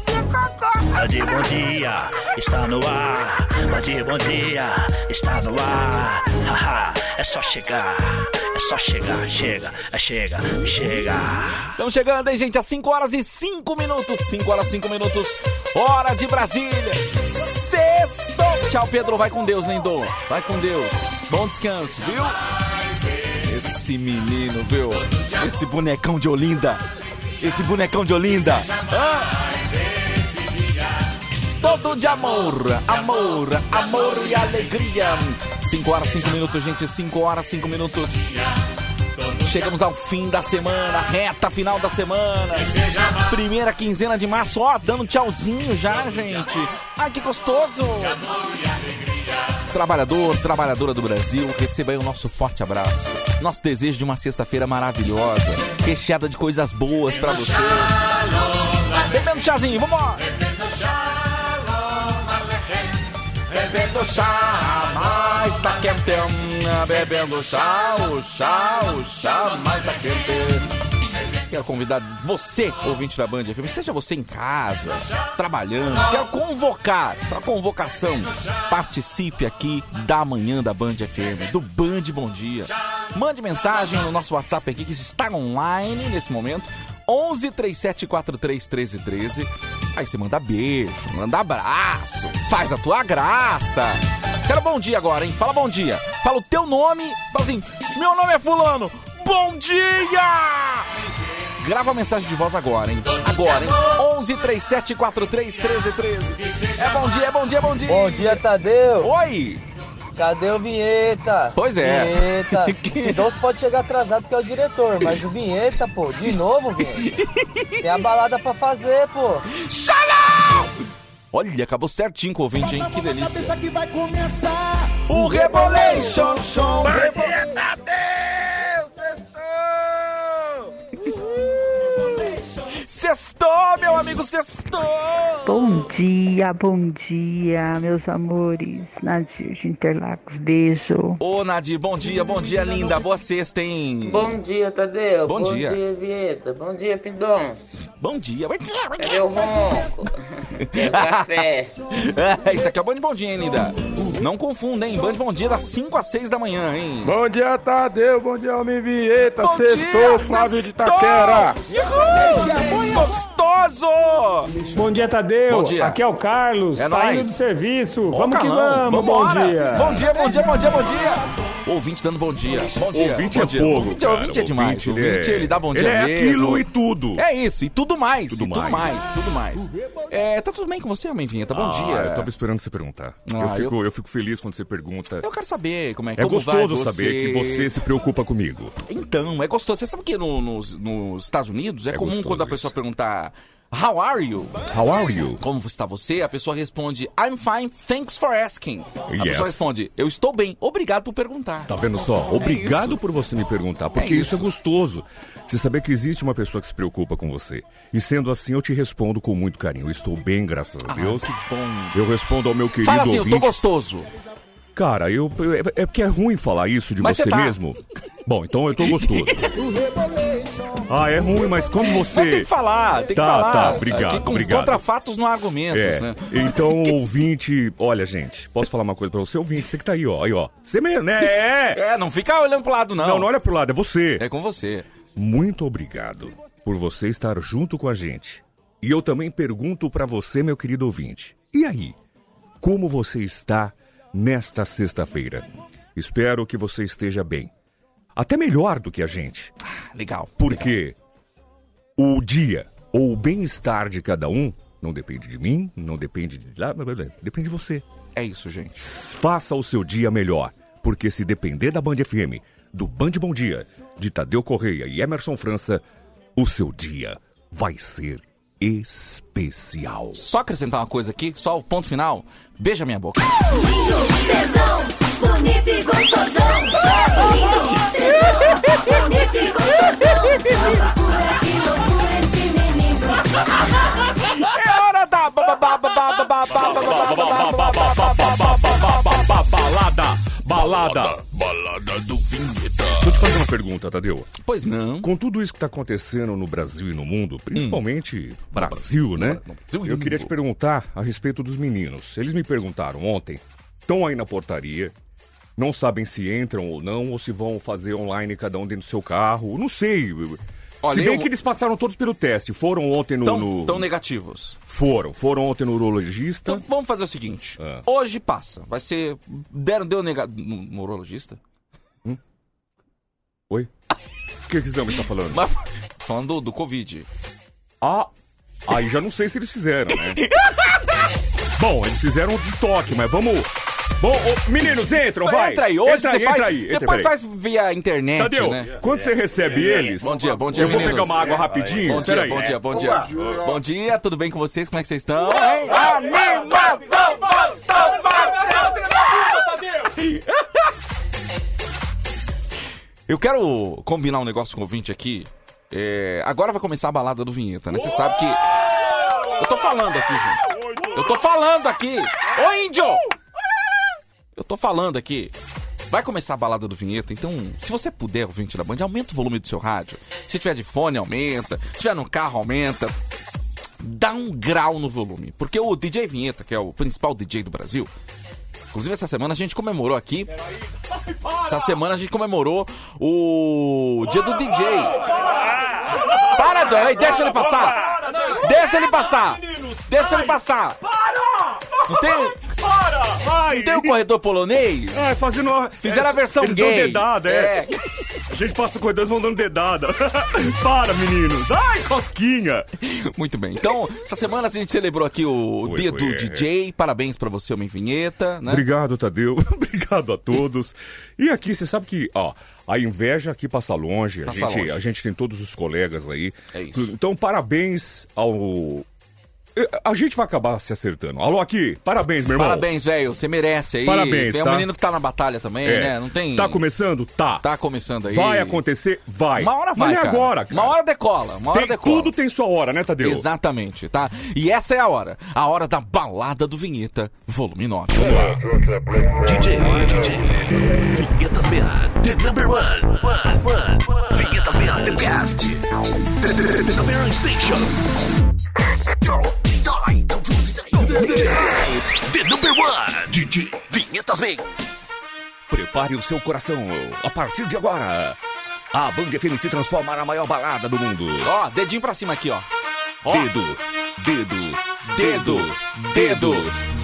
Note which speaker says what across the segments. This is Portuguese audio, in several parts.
Speaker 1: fazer cocô.
Speaker 2: Band Bom Dia está no ar. Band Bom Dia está no ar. Haha, é só chegar. É só chegar, chega, é chega, chega.
Speaker 3: Estamos chegando, hein, gente? Às 5 horas e 5 minutos. 5 horas e 5 minutos. Hora de Brasília. Sexto. Tchau, Pedro. Vai com Deus, Lindo. Vai com Deus. Bom descanso, viu? Esse menino, viu? Esse bonecão de Olinda. Esse bonecão de Olinda. Ah! Todo de amor, amor, amor e alegria. 5 horas, 5 minutos, gente. 5 horas, 5 minutos. Chegamos ao fim da semana, reta final da semana. Primeira quinzena de março, ó, dando tchauzinho já, gente. Ai, que gostoso. Trabalhador, trabalhadora do Brasil, receba aí o nosso forte abraço. Nosso desejo de uma sexta-feira maravilhosa, recheada de coisas boas pra você. Bebendo chazinho, vambora! Bebendo chá, mais tá quente. Bebendo chá, o chá, o chá, mais tá quente. Quero convidar você, ouvinte da Band FM, esteja você em casa, trabalhando. Quero convocar, só convocação. Participe aqui da manhã da Band FM, do Band Bom Dia. Mande mensagem no nosso WhatsApp aqui que está online nesse momento. 11 3743 1313. Aí você manda beijo, manda abraço, faz a tua graça. Quero bom dia agora, hein? Fala bom dia. Fala o teu nome, fala assim: meu nome é Fulano. Bom dia! Grava a mensagem de voz agora, hein? Agora, hein? 11 3743 1313. É bom dia, é bom dia, é bom dia.
Speaker 4: Bom dia, Tadeu.
Speaker 3: Oi!
Speaker 4: Cadê o Vinheta?
Speaker 3: Pois é.
Speaker 4: Vinheta. O Donso pode chegar atrasado porque é o diretor, mas o Vinheta, pô, de novo, Vinheta. Tem a balada pra fazer, pô.
Speaker 3: Xalão! Olha, acabou certinho com o ouvinte, hein? Que delícia.
Speaker 5: que vai começar
Speaker 3: O Rebolation Show. Sextou, meu amigo, sextou!
Speaker 6: Bom dia, bom dia, meus amores. Nadir de Interlagos, beijo.
Speaker 3: Ô, Nadir, bom dia, bom dia, linda. Boa sexta, hein?
Speaker 7: Bom dia, Tadeu.
Speaker 3: Bom dia.
Speaker 7: Vieta. Bom dia, Pindons.
Speaker 3: Bom dia.
Speaker 7: Cadê o ronco? Quero café.
Speaker 3: É, isso aqui é o Band Bom Dia, hein, linda? Não confunda, hein? Band Bom Dia das 5 às 6 da manhã, hein?
Speaker 8: Bom dia, Tadeu. Bom dia, Homem Vinheta.
Speaker 3: Bom
Speaker 8: Sextou,
Speaker 3: dia,
Speaker 8: Flávio de! Itaquera.
Speaker 3: Uhul! Gostoso!
Speaker 8: Bom dia, Tadeu.
Speaker 3: Bom dia.
Speaker 8: Aqui é o Carlos,
Speaker 3: É
Speaker 8: saindo
Speaker 3: nóis.
Speaker 8: do serviço.
Speaker 3: Ô,
Speaker 8: vamos que vamos. Bom dia.
Speaker 3: Bom dia, bom dia, bom dia, bom dia. Ouvinte dando bom dia. Bom dia.
Speaker 9: Ouvinte
Speaker 3: bom
Speaker 9: é
Speaker 3: dia.
Speaker 9: fogo,
Speaker 3: Ouvinte,
Speaker 9: cara.
Speaker 3: ouvinte é demais.
Speaker 9: Ouvinte, ele
Speaker 3: Ouvinte,
Speaker 9: é-
Speaker 3: ele dá bom
Speaker 9: ele
Speaker 3: dia
Speaker 9: é
Speaker 3: mesmo.
Speaker 9: aquilo e tudo.
Speaker 3: É isso, e tudo mais.
Speaker 9: Tudo
Speaker 3: e tudo
Speaker 9: mais.
Speaker 3: mais, tudo mais. É, tá tudo bem com você, homem vinheta? Bom
Speaker 9: Ah,
Speaker 3: dia.
Speaker 9: Eu tava esperando você perguntar.
Speaker 3: Ah,
Speaker 9: eu, fico,
Speaker 3: eu-
Speaker 9: eu... fico feliz quando você pergunta.
Speaker 3: Eu quero saber como é que
Speaker 9: É gostoso
Speaker 3: você.
Speaker 9: saber que você se preocupa comigo.
Speaker 3: Então, é gostoso. Você sabe que no- nos, nos Estados Unidos é,
Speaker 9: É
Speaker 3: comum quando a pessoa perguntar How are you?
Speaker 9: How are you?
Speaker 3: Como está você? A pessoa responde I'm fine, thanks for asking. A
Speaker 9: Yes.
Speaker 3: pessoa responde Eu estou bem, obrigado por perguntar.
Speaker 9: Tá vendo só? Obrigado
Speaker 3: isso.
Speaker 9: por você me perguntar, porque
Speaker 3: É
Speaker 9: isso.
Speaker 3: isso.
Speaker 9: é gostoso. Você saber que existe uma pessoa que se preocupa com você. E sendo assim, eu te respondo com muito carinho. Eu estou bem, graças a Deus.
Speaker 3: Ah, que bom.
Speaker 9: Eu respondo ao meu querido
Speaker 3: Fala assim, eu
Speaker 9: ouvinte.
Speaker 3: tô gostoso.
Speaker 9: Cara, eu, é, é porque é ruim falar isso de
Speaker 3: Mas
Speaker 9: você
Speaker 3: você tá.
Speaker 9: mesmo. Bom, então eu tô gostoso. ah, é ruim, mas quando você.
Speaker 3: Mas tem que falar, tem que
Speaker 9: Tá,
Speaker 3: falar.
Speaker 9: tá, obrigado,
Speaker 3: Aqui
Speaker 9: obrigado.
Speaker 3: Contra fatos não há argumentos,
Speaker 9: É,
Speaker 3: né?
Speaker 9: então ouvinte, olha gente, posso falar uma coisa pra você, ouvinte, você que tá aí, ó, aí ó, você mesmo, né? É,
Speaker 3: É, não fica olhando pro lado, não.
Speaker 9: não, não olha pro lado, é você.
Speaker 3: É com você.
Speaker 9: Muito obrigado por você estar junto com a gente. E eu também pergunto pra você, meu querido ouvinte, e aí, como você está nesta sexta-feira? Espero que você esteja bem, até melhor do que a gente.
Speaker 3: Legal.
Speaker 9: Porque o dia ou o bem-estar de cada um não depende de mim, não depende de lá, depende de você.
Speaker 3: É isso, gente.
Speaker 9: Faça o seu dia melhor, porque se depender da Band FM, do Band Bom Dia, de Tadeu Correia e Emerson França, o seu dia vai ser especial.
Speaker 3: Só acrescentar uma coisa aqui, só o ponto final. Beija minha boca.
Speaker 1: Lindo, tesão, bonito e gostosão. Lindo,
Speaker 3: ba- ba- ba-
Speaker 9: Balada, balada,
Speaker 3: balada do vinheta.
Speaker 9: Deixa eu te fazer uma pergunta, Tadeu.
Speaker 3: Pois não.
Speaker 9: Com tudo isso que tá acontecendo no Brasil e no mundo, principalmente Brasil, né?
Speaker 3: no Brasil e
Speaker 9: Eu queria te perguntar a respeito dos meninos. Eles me perguntaram ontem, estão aí na portaria, não sabem se entram ou não, ou se vão fazer online cada um dentro do seu carro, não sei.
Speaker 3: Olha,
Speaker 9: se bem
Speaker 3: eu-
Speaker 9: que eles passaram todos pelo teste, foram ontem no...
Speaker 3: Tão,
Speaker 9: no-
Speaker 3: tão negativos.
Speaker 9: Foram, foram ontem no urologista.
Speaker 3: Então vamos fazer o seguinte.
Speaker 9: Ah.
Speaker 3: Hoje passa. Vai ser. Deram, deu negado. No, no urologista?
Speaker 9: Oi? O que que exame está falando?
Speaker 3: Mas, falando do, do Covid.
Speaker 9: Ah, aí já não sei se eles fizeram, né? Bom, eles fizeram de toque, mas vamos... Bom, ô, meninos, entram, vai!
Speaker 3: Entra aí, hoje
Speaker 9: entra
Speaker 3: você
Speaker 9: aí,
Speaker 3: faz.
Speaker 9: entra aí, entra,
Speaker 3: depois faz via internet,
Speaker 9: Tadeu,
Speaker 3: né?
Speaker 9: quando você recebe eles...
Speaker 3: Bom dia, bom dia,
Speaker 9: Eu vou
Speaker 3: meninos.
Speaker 9: pegar uma água rapidinho,
Speaker 3: Bom dia, bom dia, bom dia. Bom dia, tudo bem com vocês? Como é que vocês estão? Animação! Eu quero combinar um negócio com o ouvinte aqui. É, agora vai começar a balada do Vinheta, né? Você sabe que. Eu tô falando aqui, gente. Eu tô falando aqui! Ô índio! Eu tô falando aqui. Vai começar a balada do Vinheta, então, se você puder, ouvinte da Band, aumenta o volume do seu rádio. Se tiver de fone, aumenta. Se tiver no carro, aumenta. Dá um grau no volume. Porque o DJ Vinheta, que é o principal DJ do Brasil, inclusive essa semana a gente comemorou aqui. Essa semana a gente comemorou o dia do DJ. Para, Dan, deixa ele passar! Deixa ele passar! Deixa ele passar! Não tem,
Speaker 9: Ai,
Speaker 3: não tem o corredor polonês?
Speaker 9: Ai, fazendo... uma-
Speaker 3: Fizeram a versão
Speaker 9: eles
Speaker 3: gay.
Speaker 9: dão dedada, é.
Speaker 3: É.
Speaker 9: A gente passa o corredor, eles vão dando dedada. Para, meninos. Ai, cosquinha.
Speaker 3: Muito bem. Então, essa semana a gente celebrou aqui o
Speaker 9: Foi,
Speaker 3: dia
Speaker 9: foi,
Speaker 3: do
Speaker 9: é.
Speaker 3: DJ. Parabéns pra você, Homem Vinheta, né?
Speaker 9: Obrigado, Tadeu. Obrigado a todos. E aqui, você sabe que, ó, a inveja aqui passa longe. A,
Speaker 3: Passa
Speaker 9: gente,
Speaker 3: longe.
Speaker 9: a gente tem todos os colegas aí.
Speaker 3: É isso.
Speaker 9: Então, parabéns ao. A gente vai acabar se acertando. Alô, aqui, parabéns, meu irmão.
Speaker 3: Parabéns, velho. Você merece aí.
Speaker 9: Parabéns,
Speaker 3: Tem um
Speaker 9: tá?
Speaker 3: menino que tá na batalha também,
Speaker 9: É.
Speaker 3: né? Não tem.
Speaker 9: Tá começando? Tá.
Speaker 3: Tá começando aí.
Speaker 9: Vai acontecer? Vai.
Speaker 3: Uma hora vai,
Speaker 9: Mas é
Speaker 3: cara.
Speaker 9: agora, cara.
Speaker 3: Uma hora decola. Uma hora
Speaker 9: Tem-
Speaker 3: decola.
Speaker 9: tudo tem sua hora, né, Tadeu?
Speaker 3: Exatamente, tá? E essa é a hora. A hora da balada do Vinheta, volume 9.
Speaker 2: DJ, DJ. Vinhetas BA, the number one. One, one. Vinhetas BA, the best. The, the, the number one station. The number one. DJ, Vinhetas BA.
Speaker 9: Prepare o seu coração. A partir de agora, a Band FM se transforma na maior balada do mundo.
Speaker 3: Ó, dedinho pra cima aqui, ó. Ó.
Speaker 9: Dedo, dedo,
Speaker 3: Dedo,
Speaker 9: dedo,
Speaker 3: dedo,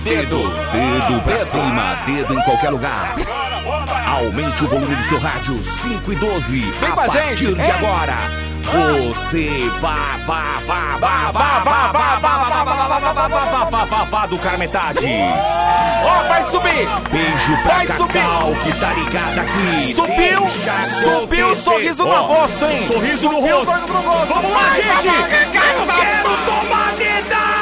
Speaker 9: dedo, dedo pra
Speaker 3: dedo.
Speaker 9: cima, dedo em qualquer lugar. Aumente o volume do seu rádio 5 e 12.
Speaker 3: Vem
Speaker 9: a
Speaker 3: com a
Speaker 9: partir
Speaker 3: gente,
Speaker 9: de
Speaker 3: hein?
Speaker 9: agora. Você vá, vá, vá, vá, vá, vá, vá, vá, vá, vá, vá, vá, vá, vá, vá, vá, vá, do cara metade.
Speaker 3: Ó, vai subir!
Speaker 9: Beijo pra
Speaker 3: Vai subir.
Speaker 9: Cacau que tá ligado aqui.
Speaker 3: Subiu! Subiu o sorriso no rosto, hein?
Speaker 9: Sorriso no rosto. Vamos lá, gente! Eu quero tomar dedada!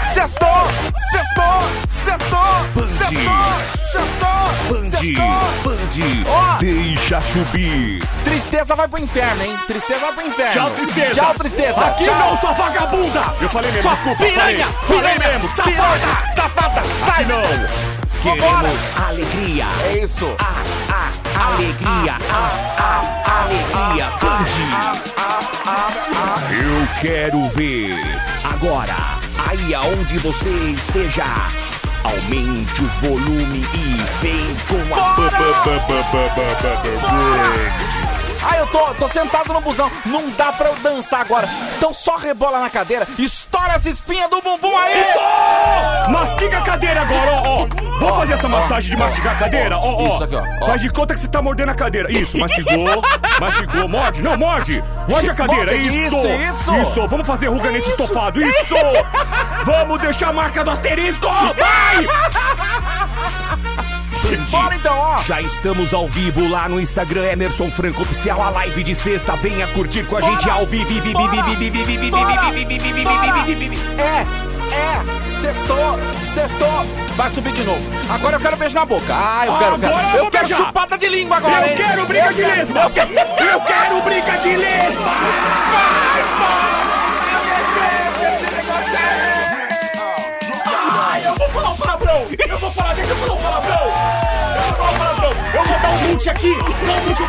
Speaker 3: Sextou! Sextou! Sextou! Sextou! Sextou!
Speaker 9: Band! Band,
Speaker 3: Ó.
Speaker 9: deixa subir.
Speaker 3: Tristeza vai pro inferno, hein? Tristeza vai pro inferno.
Speaker 9: Tchau, tristeza.
Speaker 3: Tchau, tristeza.
Speaker 9: Aqui
Speaker 3: Tchau.
Speaker 9: não, sua vagabunda. Eu falei mesmo,
Speaker 3: Sua
Speaker 9: desculpa.
Speaker 3: piranha!
Speaker 9: falei.
Speaker 3: Piranha!
Speaker 9: mesmo, safada.
Speaker 3: Safada! Sai!
Speaker 9: Aqui não. Queremos alegria.
Speaker 3: É isso.
Speaker 9: A, a, alegria. A, a, alegria. Band. Eu quero ver. Agora, aí aonde você esteja, aumente o volume e vem com a
Speaker 3: Bora! Ah, eu tô, tô sentado no busão. Não dá pra eu dançar agora. Então só rebola na cadeira. Estoura essa espinha do bumbum aí!
Speaker 9: Isso! Mastiga a cadeira agora, ó, ó. Vamos fazer essa massagem de mastigar a cadeira? Ó, ó.
Speaker 3: Isso aqui, ó.
Speaker 9: Faz de conta que você tá mordendo a cadeira. Isso, mastigou, mastigou, morde. Não, morde. Morde a cadeira.
Speaker 3: Morde,
Speaker 9: isso,
Speaker 3: isso, isso.
Speaker 9: Vamos fazer ruga nesse isso. estofado. Isso. Vamos deixar a marca do asterisco. Vai!
Speaker 3: Gente, Bora então, ó!
Speaker 9: Já estamos ao vivo lá no Instagram Emerson Franco Oficial, a live de sexta. Venha curtir com a gente ao vivo.
Speaker 3: É! É, sextou, sextou. Vai subir de novo. Agora eu quero beijo na boca. Ah, eu quero,
Speaker 9: Agora
Speaker 3: quero.
Speaker 9: eu
Speaker 3: Eu,
Speaker 9: vou
Speaker 3: quero
Speaker 9: beijar.
Speaker 3: chupada de língua agora,
Speaker 9: Eu
Speaker 3: hein?
Speaker 9: quero briga
Speaker 3: Eu
Speaker 9: de lesma!
Speaker 3: Eu quero...
Speaker 9: Eu quero briga de lesma! falar um palavrão! Eu vou falar um palavrão! Eu vou dar um mute aqui! Dá um mute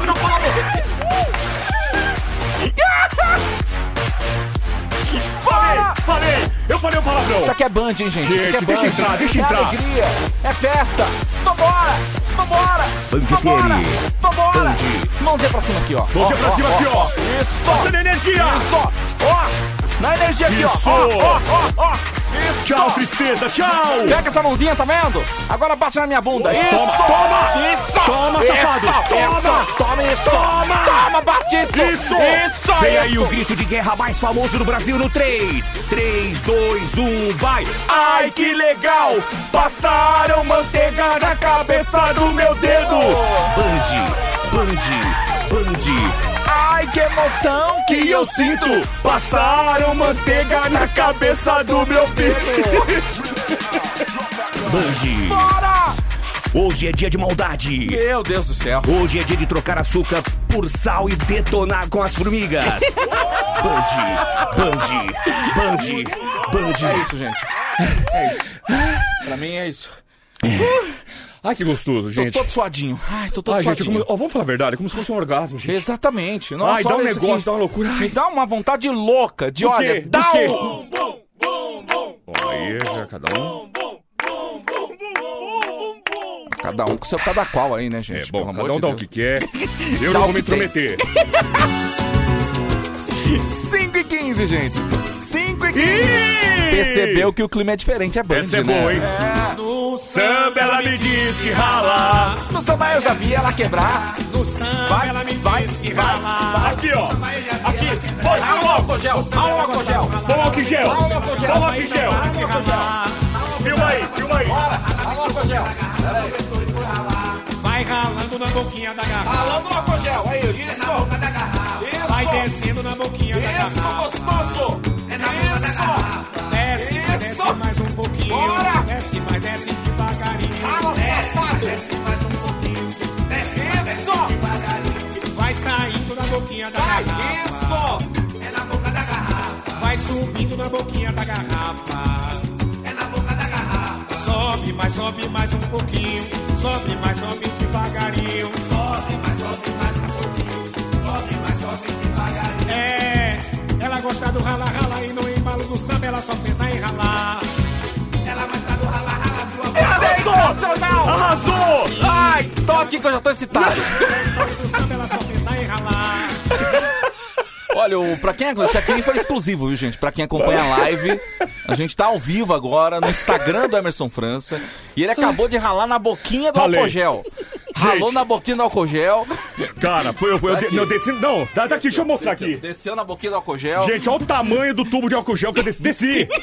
Speaker 9: aqui! Falei! Falei! Eu falei um palavrão!
Speaker 3: Isso aqui é Band, hein, gente? Isso aqui é
Speaker 9: Gente, deixa
Speaker 3: Band.
Speaker 9: entrar, deixa
Speaker 3: é
Speaker 9: entrar.
Speaker 3: alegria, é festa. Vambora, vambora.
Speaker 9: Band
Speaker 3: vambora,
Speaker 9: FM.
Speaker 3: vambora.
Speaker 9: Band.
Speaker 3: Mãozinha pra cima aqui, ó.
Speaker 9: Mãozinha pra cima aqui, ó.
Speaker 3: Isso.
Speaker 9: Passando energia.
Speaker 3: Isso, ó. Na energia aqui, ó.
Speaker 9: Isso.
Speaker 3: Ó, ó, ó, ó. Isso.
Speaker 9: Tchau, tristeza, tchau!
Speaker 3: Pega essa mãozinha, tá vendo? Agora bate na minha bunda. Isso.
Speaker 9: Toma, toma.
Speaker 3: Isso.
Speaker 9: Toma, safado.
Speaker 3: Isso.
Speaker 9: Toma.
Speaker 3: Toma isso.
Speaker 9: Toma.
Speaker 3: Toma, batido.
Speaker 9: Isso!
Speaker 3: Isso.
Speaker 9: Vem aí o grito de guerra mais famoso do Brasil no 3. 3, 2, 1, vai! Ai, que legal! Passaram manteiga na cabeça do meu dedo! Band, Band, Band.
Speaker 3: Ai, que emoção
Speaker 9: Que eu sinto! Passaram manteiga na cabeça do meu dedo! Band,
Speaker 3: Bora.
Speaker 9: hoje é dia de maldade!
Speaker 3: Meu Deus do céu.
Speaker 9: Hoje é dia de trocar açúcar por sal e detonar com as formigas. Band, Band, Band, Band.
Speaker 3: É isso, gente. É isso. Pra mim é isso.
Speaker 9: Ai, que gostoso,
Speaker 3: Tô
Speaker 9: gente.
Speaker 3: todo suadinho. Ai, tô todo
Speaker 9: Ai, gente,
Speaker 3: suadinho.
Speaker 9: como- ó, vamos falar a verdade, é como se fosse um orgasmo, gente.
Speaker 3: Exatamente. Nossa,
Speaker 9: Ai, dá um negócio,
Speaker 3: aqui.
Speaker 9: dá uma loucura. Ai.
Speaker 3: Me dá uma vontade louca de,
Speaker 9: Do
Speaker 3: olha,
Speaker 9: quê? Do
Speaker 3: dá um...
Speaker 9: Bom, aí já cada um.
Speaker 3: Cada um com seu cada qual aí, né, gente?
Speaker 9: É, bom,
Speaker 3: Pelo
Speaker 9: cada um
Speaker 3: de
Speaker 9: dá o que quer. Eu não vou me intrometer.
Speaker 3: 5 e 15, gente. 5 e 15. Percebeu que o clima é diferente, é Band,
Speaker 9: Essa é
Speaker 3: né?
Speaker 9: boa, hein?
Speaker 3: É.
Speaker 9: Samba, ela me diz que rala.
Speaker 3: No samba eu já vi ela quebrar.
Speaker 5: No samba
Speaker 3: Vai,
Speaker 5: ela me
Speaker 3: vai,
Speaker 5: diz que
Speaker 3: vai,
Speaker 5: rala.
Speaker 9: Aqui, ó. Aqui. Põe,
Speaker 3: Ah, o álcool gel, ah, o álcool gel.
Speaker 9: Põe o álcool gel.
Speaker 3: Ah, o álcool gel.
Speaker 9: Põe o álcool gel. Filma aí, filma aí.
Speaker 3: Ah, o álcool gel.
Speaker 5: Vai ralando na boquinha da garrafa.
Speaker 3: Falando no álcool gel, aí, isso.
Speaker 5: Vai
Speaker 3: Isso.
Speaker 5: descendo na boquinha da
Speaker 3: Isso,
Speaker 5: garrafa.
Speaker 3: gostoso. Isso.
Speaker 5: Desce,
Speaker 3: Isso.
Speaker 5: desce mais um pouquinho.
Speaker 3: Bora.
Speaker 5: Desce mais, desce devagarinho.
Speaker 3: Fala, safado.
Speaker 5: Desce mais um pouquinho. Desce mais, desce devagarinho. Vai saindo na boquinha da
Speaker 3: Sai,
Speaker 5: garrafa.
Speaker 3: isso.
Speaker 5: É na boca da garrafa. Vai subindo na boquinha da garrafa. É na boca da garrafa. Sobe mais, sobe mais um pouquinho. Sobe mais, sobe devagarinho. Sobe mais, sobe mais um pouquinho. Sobe mais, sobe devagarinho. É, ela gosta do rala, rala e no embalo do samba ela só pensa em ralar. Ela gosta do rala, rala, viu?
Speaker 9: Arrasou! Arrasou!
Speaker 3: Ai, tô aqui que eu já tô excitado.
Speaker 5: Do samba ela só pensa em ralar.
Speaker 3: Olha, o, pra quem esse aqui foi exclusivo, viu, gente? Pra quem acompanha a live, a gente tá ao vivo agora no Instagram do Emerson França. E ele acabou de ralar na boquinha do
Speaker 9: Ralei.
Speaker 3: álcool gel. Ralou na boquinha do álcool gel.
Speaker 9: Cara, foi eu, foi eu,
Speaker 3: Tá aqui.
Speaker 9: eu desci. Não, dá daqui, deixa eu mostrar aqui.
Speaker 3: Desceu na boquinha do álcool gel.
Speaker 9: Gente, olha o tamanho do tubo de álcool gel que eu desci. Desci!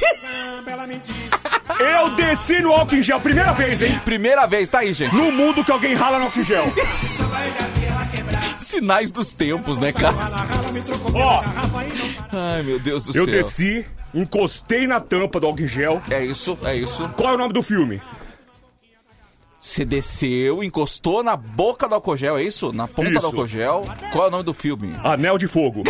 Speaker 9: Eu desci no álcool em gel, primeira vez, hein?
Speaker 3: Primeira vez, tá aí, gente.
Speaker 9: No mundo que alguém rala no álcool gel.
Speaker 3: Sinais dos tempos, né, cara?
Speaker 9: Ó.
Speaker 3: Ai, meu Deus do
Speaker 9: Eu
Speaker 3: céu.
Speaker 9: desci, encostei na tampa do álcool em gel.
Speaker 3: É isso, é isso.
Speaker 9: Qual é o nome do filme?
Speaker 3: Você desceu, encostou na boca do álcool gel, é isso? Na ponta
Speaker 9: Isso.
Speaker 3: do álcool gel. Qual é o nome do filme?
Speaker 9: Anel de Fogo.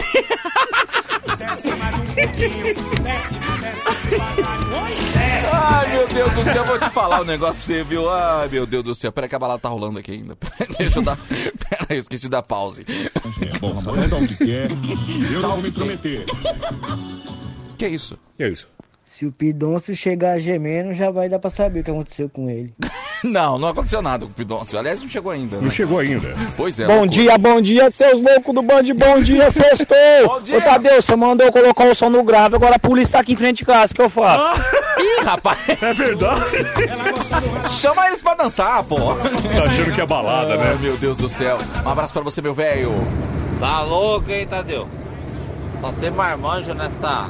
Speaker 3: Ai, meu Deus do céu, vou te falar um negócio pra você, viu? Ai, meu Deus do céu. Peraí que a balada tá rolando aqui ainda. Deixa eu dar... Peraí, eu esqueci da pause.
Speaker 9: É, bom, dá o que quer. Eu não vou me intrometer.
Speaker 3: Que é isso?
Speaker 9: Que é isso?
Speaker 10: Se o Pidoncio chegar gemendo, já vai dar pra saber o que aconteceu com ele.
Speaker 3: Não, não aconteceu nada com o Pidoncio. Aliás, não chegou ainda.
Speaker 9: Não
Speaker 3: Né?
Speaker 9: chegou ainda.
Speaker 3: Pois é.
Speaker 8: Bom
Speaker 3: loucura.
Speaker 8: dia, bom dia, seus loucos do Band, bom dia, sextou!
Speaker 3: Bom dia.
Speaker 8: Ô Tadeu, você mandou colocar o som no grave, agora a polícia tá aqui em frente de casa, o que eu faço?
Speaker 3: Ih, rapaz,
Speaker 9: É verdade?
Speaker 3: chama eles pra dançar, pô.
Speaker 9: Tá achando que é balada,
Speaker 3: Ai,
Speaker 9: né?
Speaker 3: meu Deus do céu. Um abraço pra você, meu velho.
Speaker 11: Tá louco, hein, Tadeu? Só tem marmanjo nessa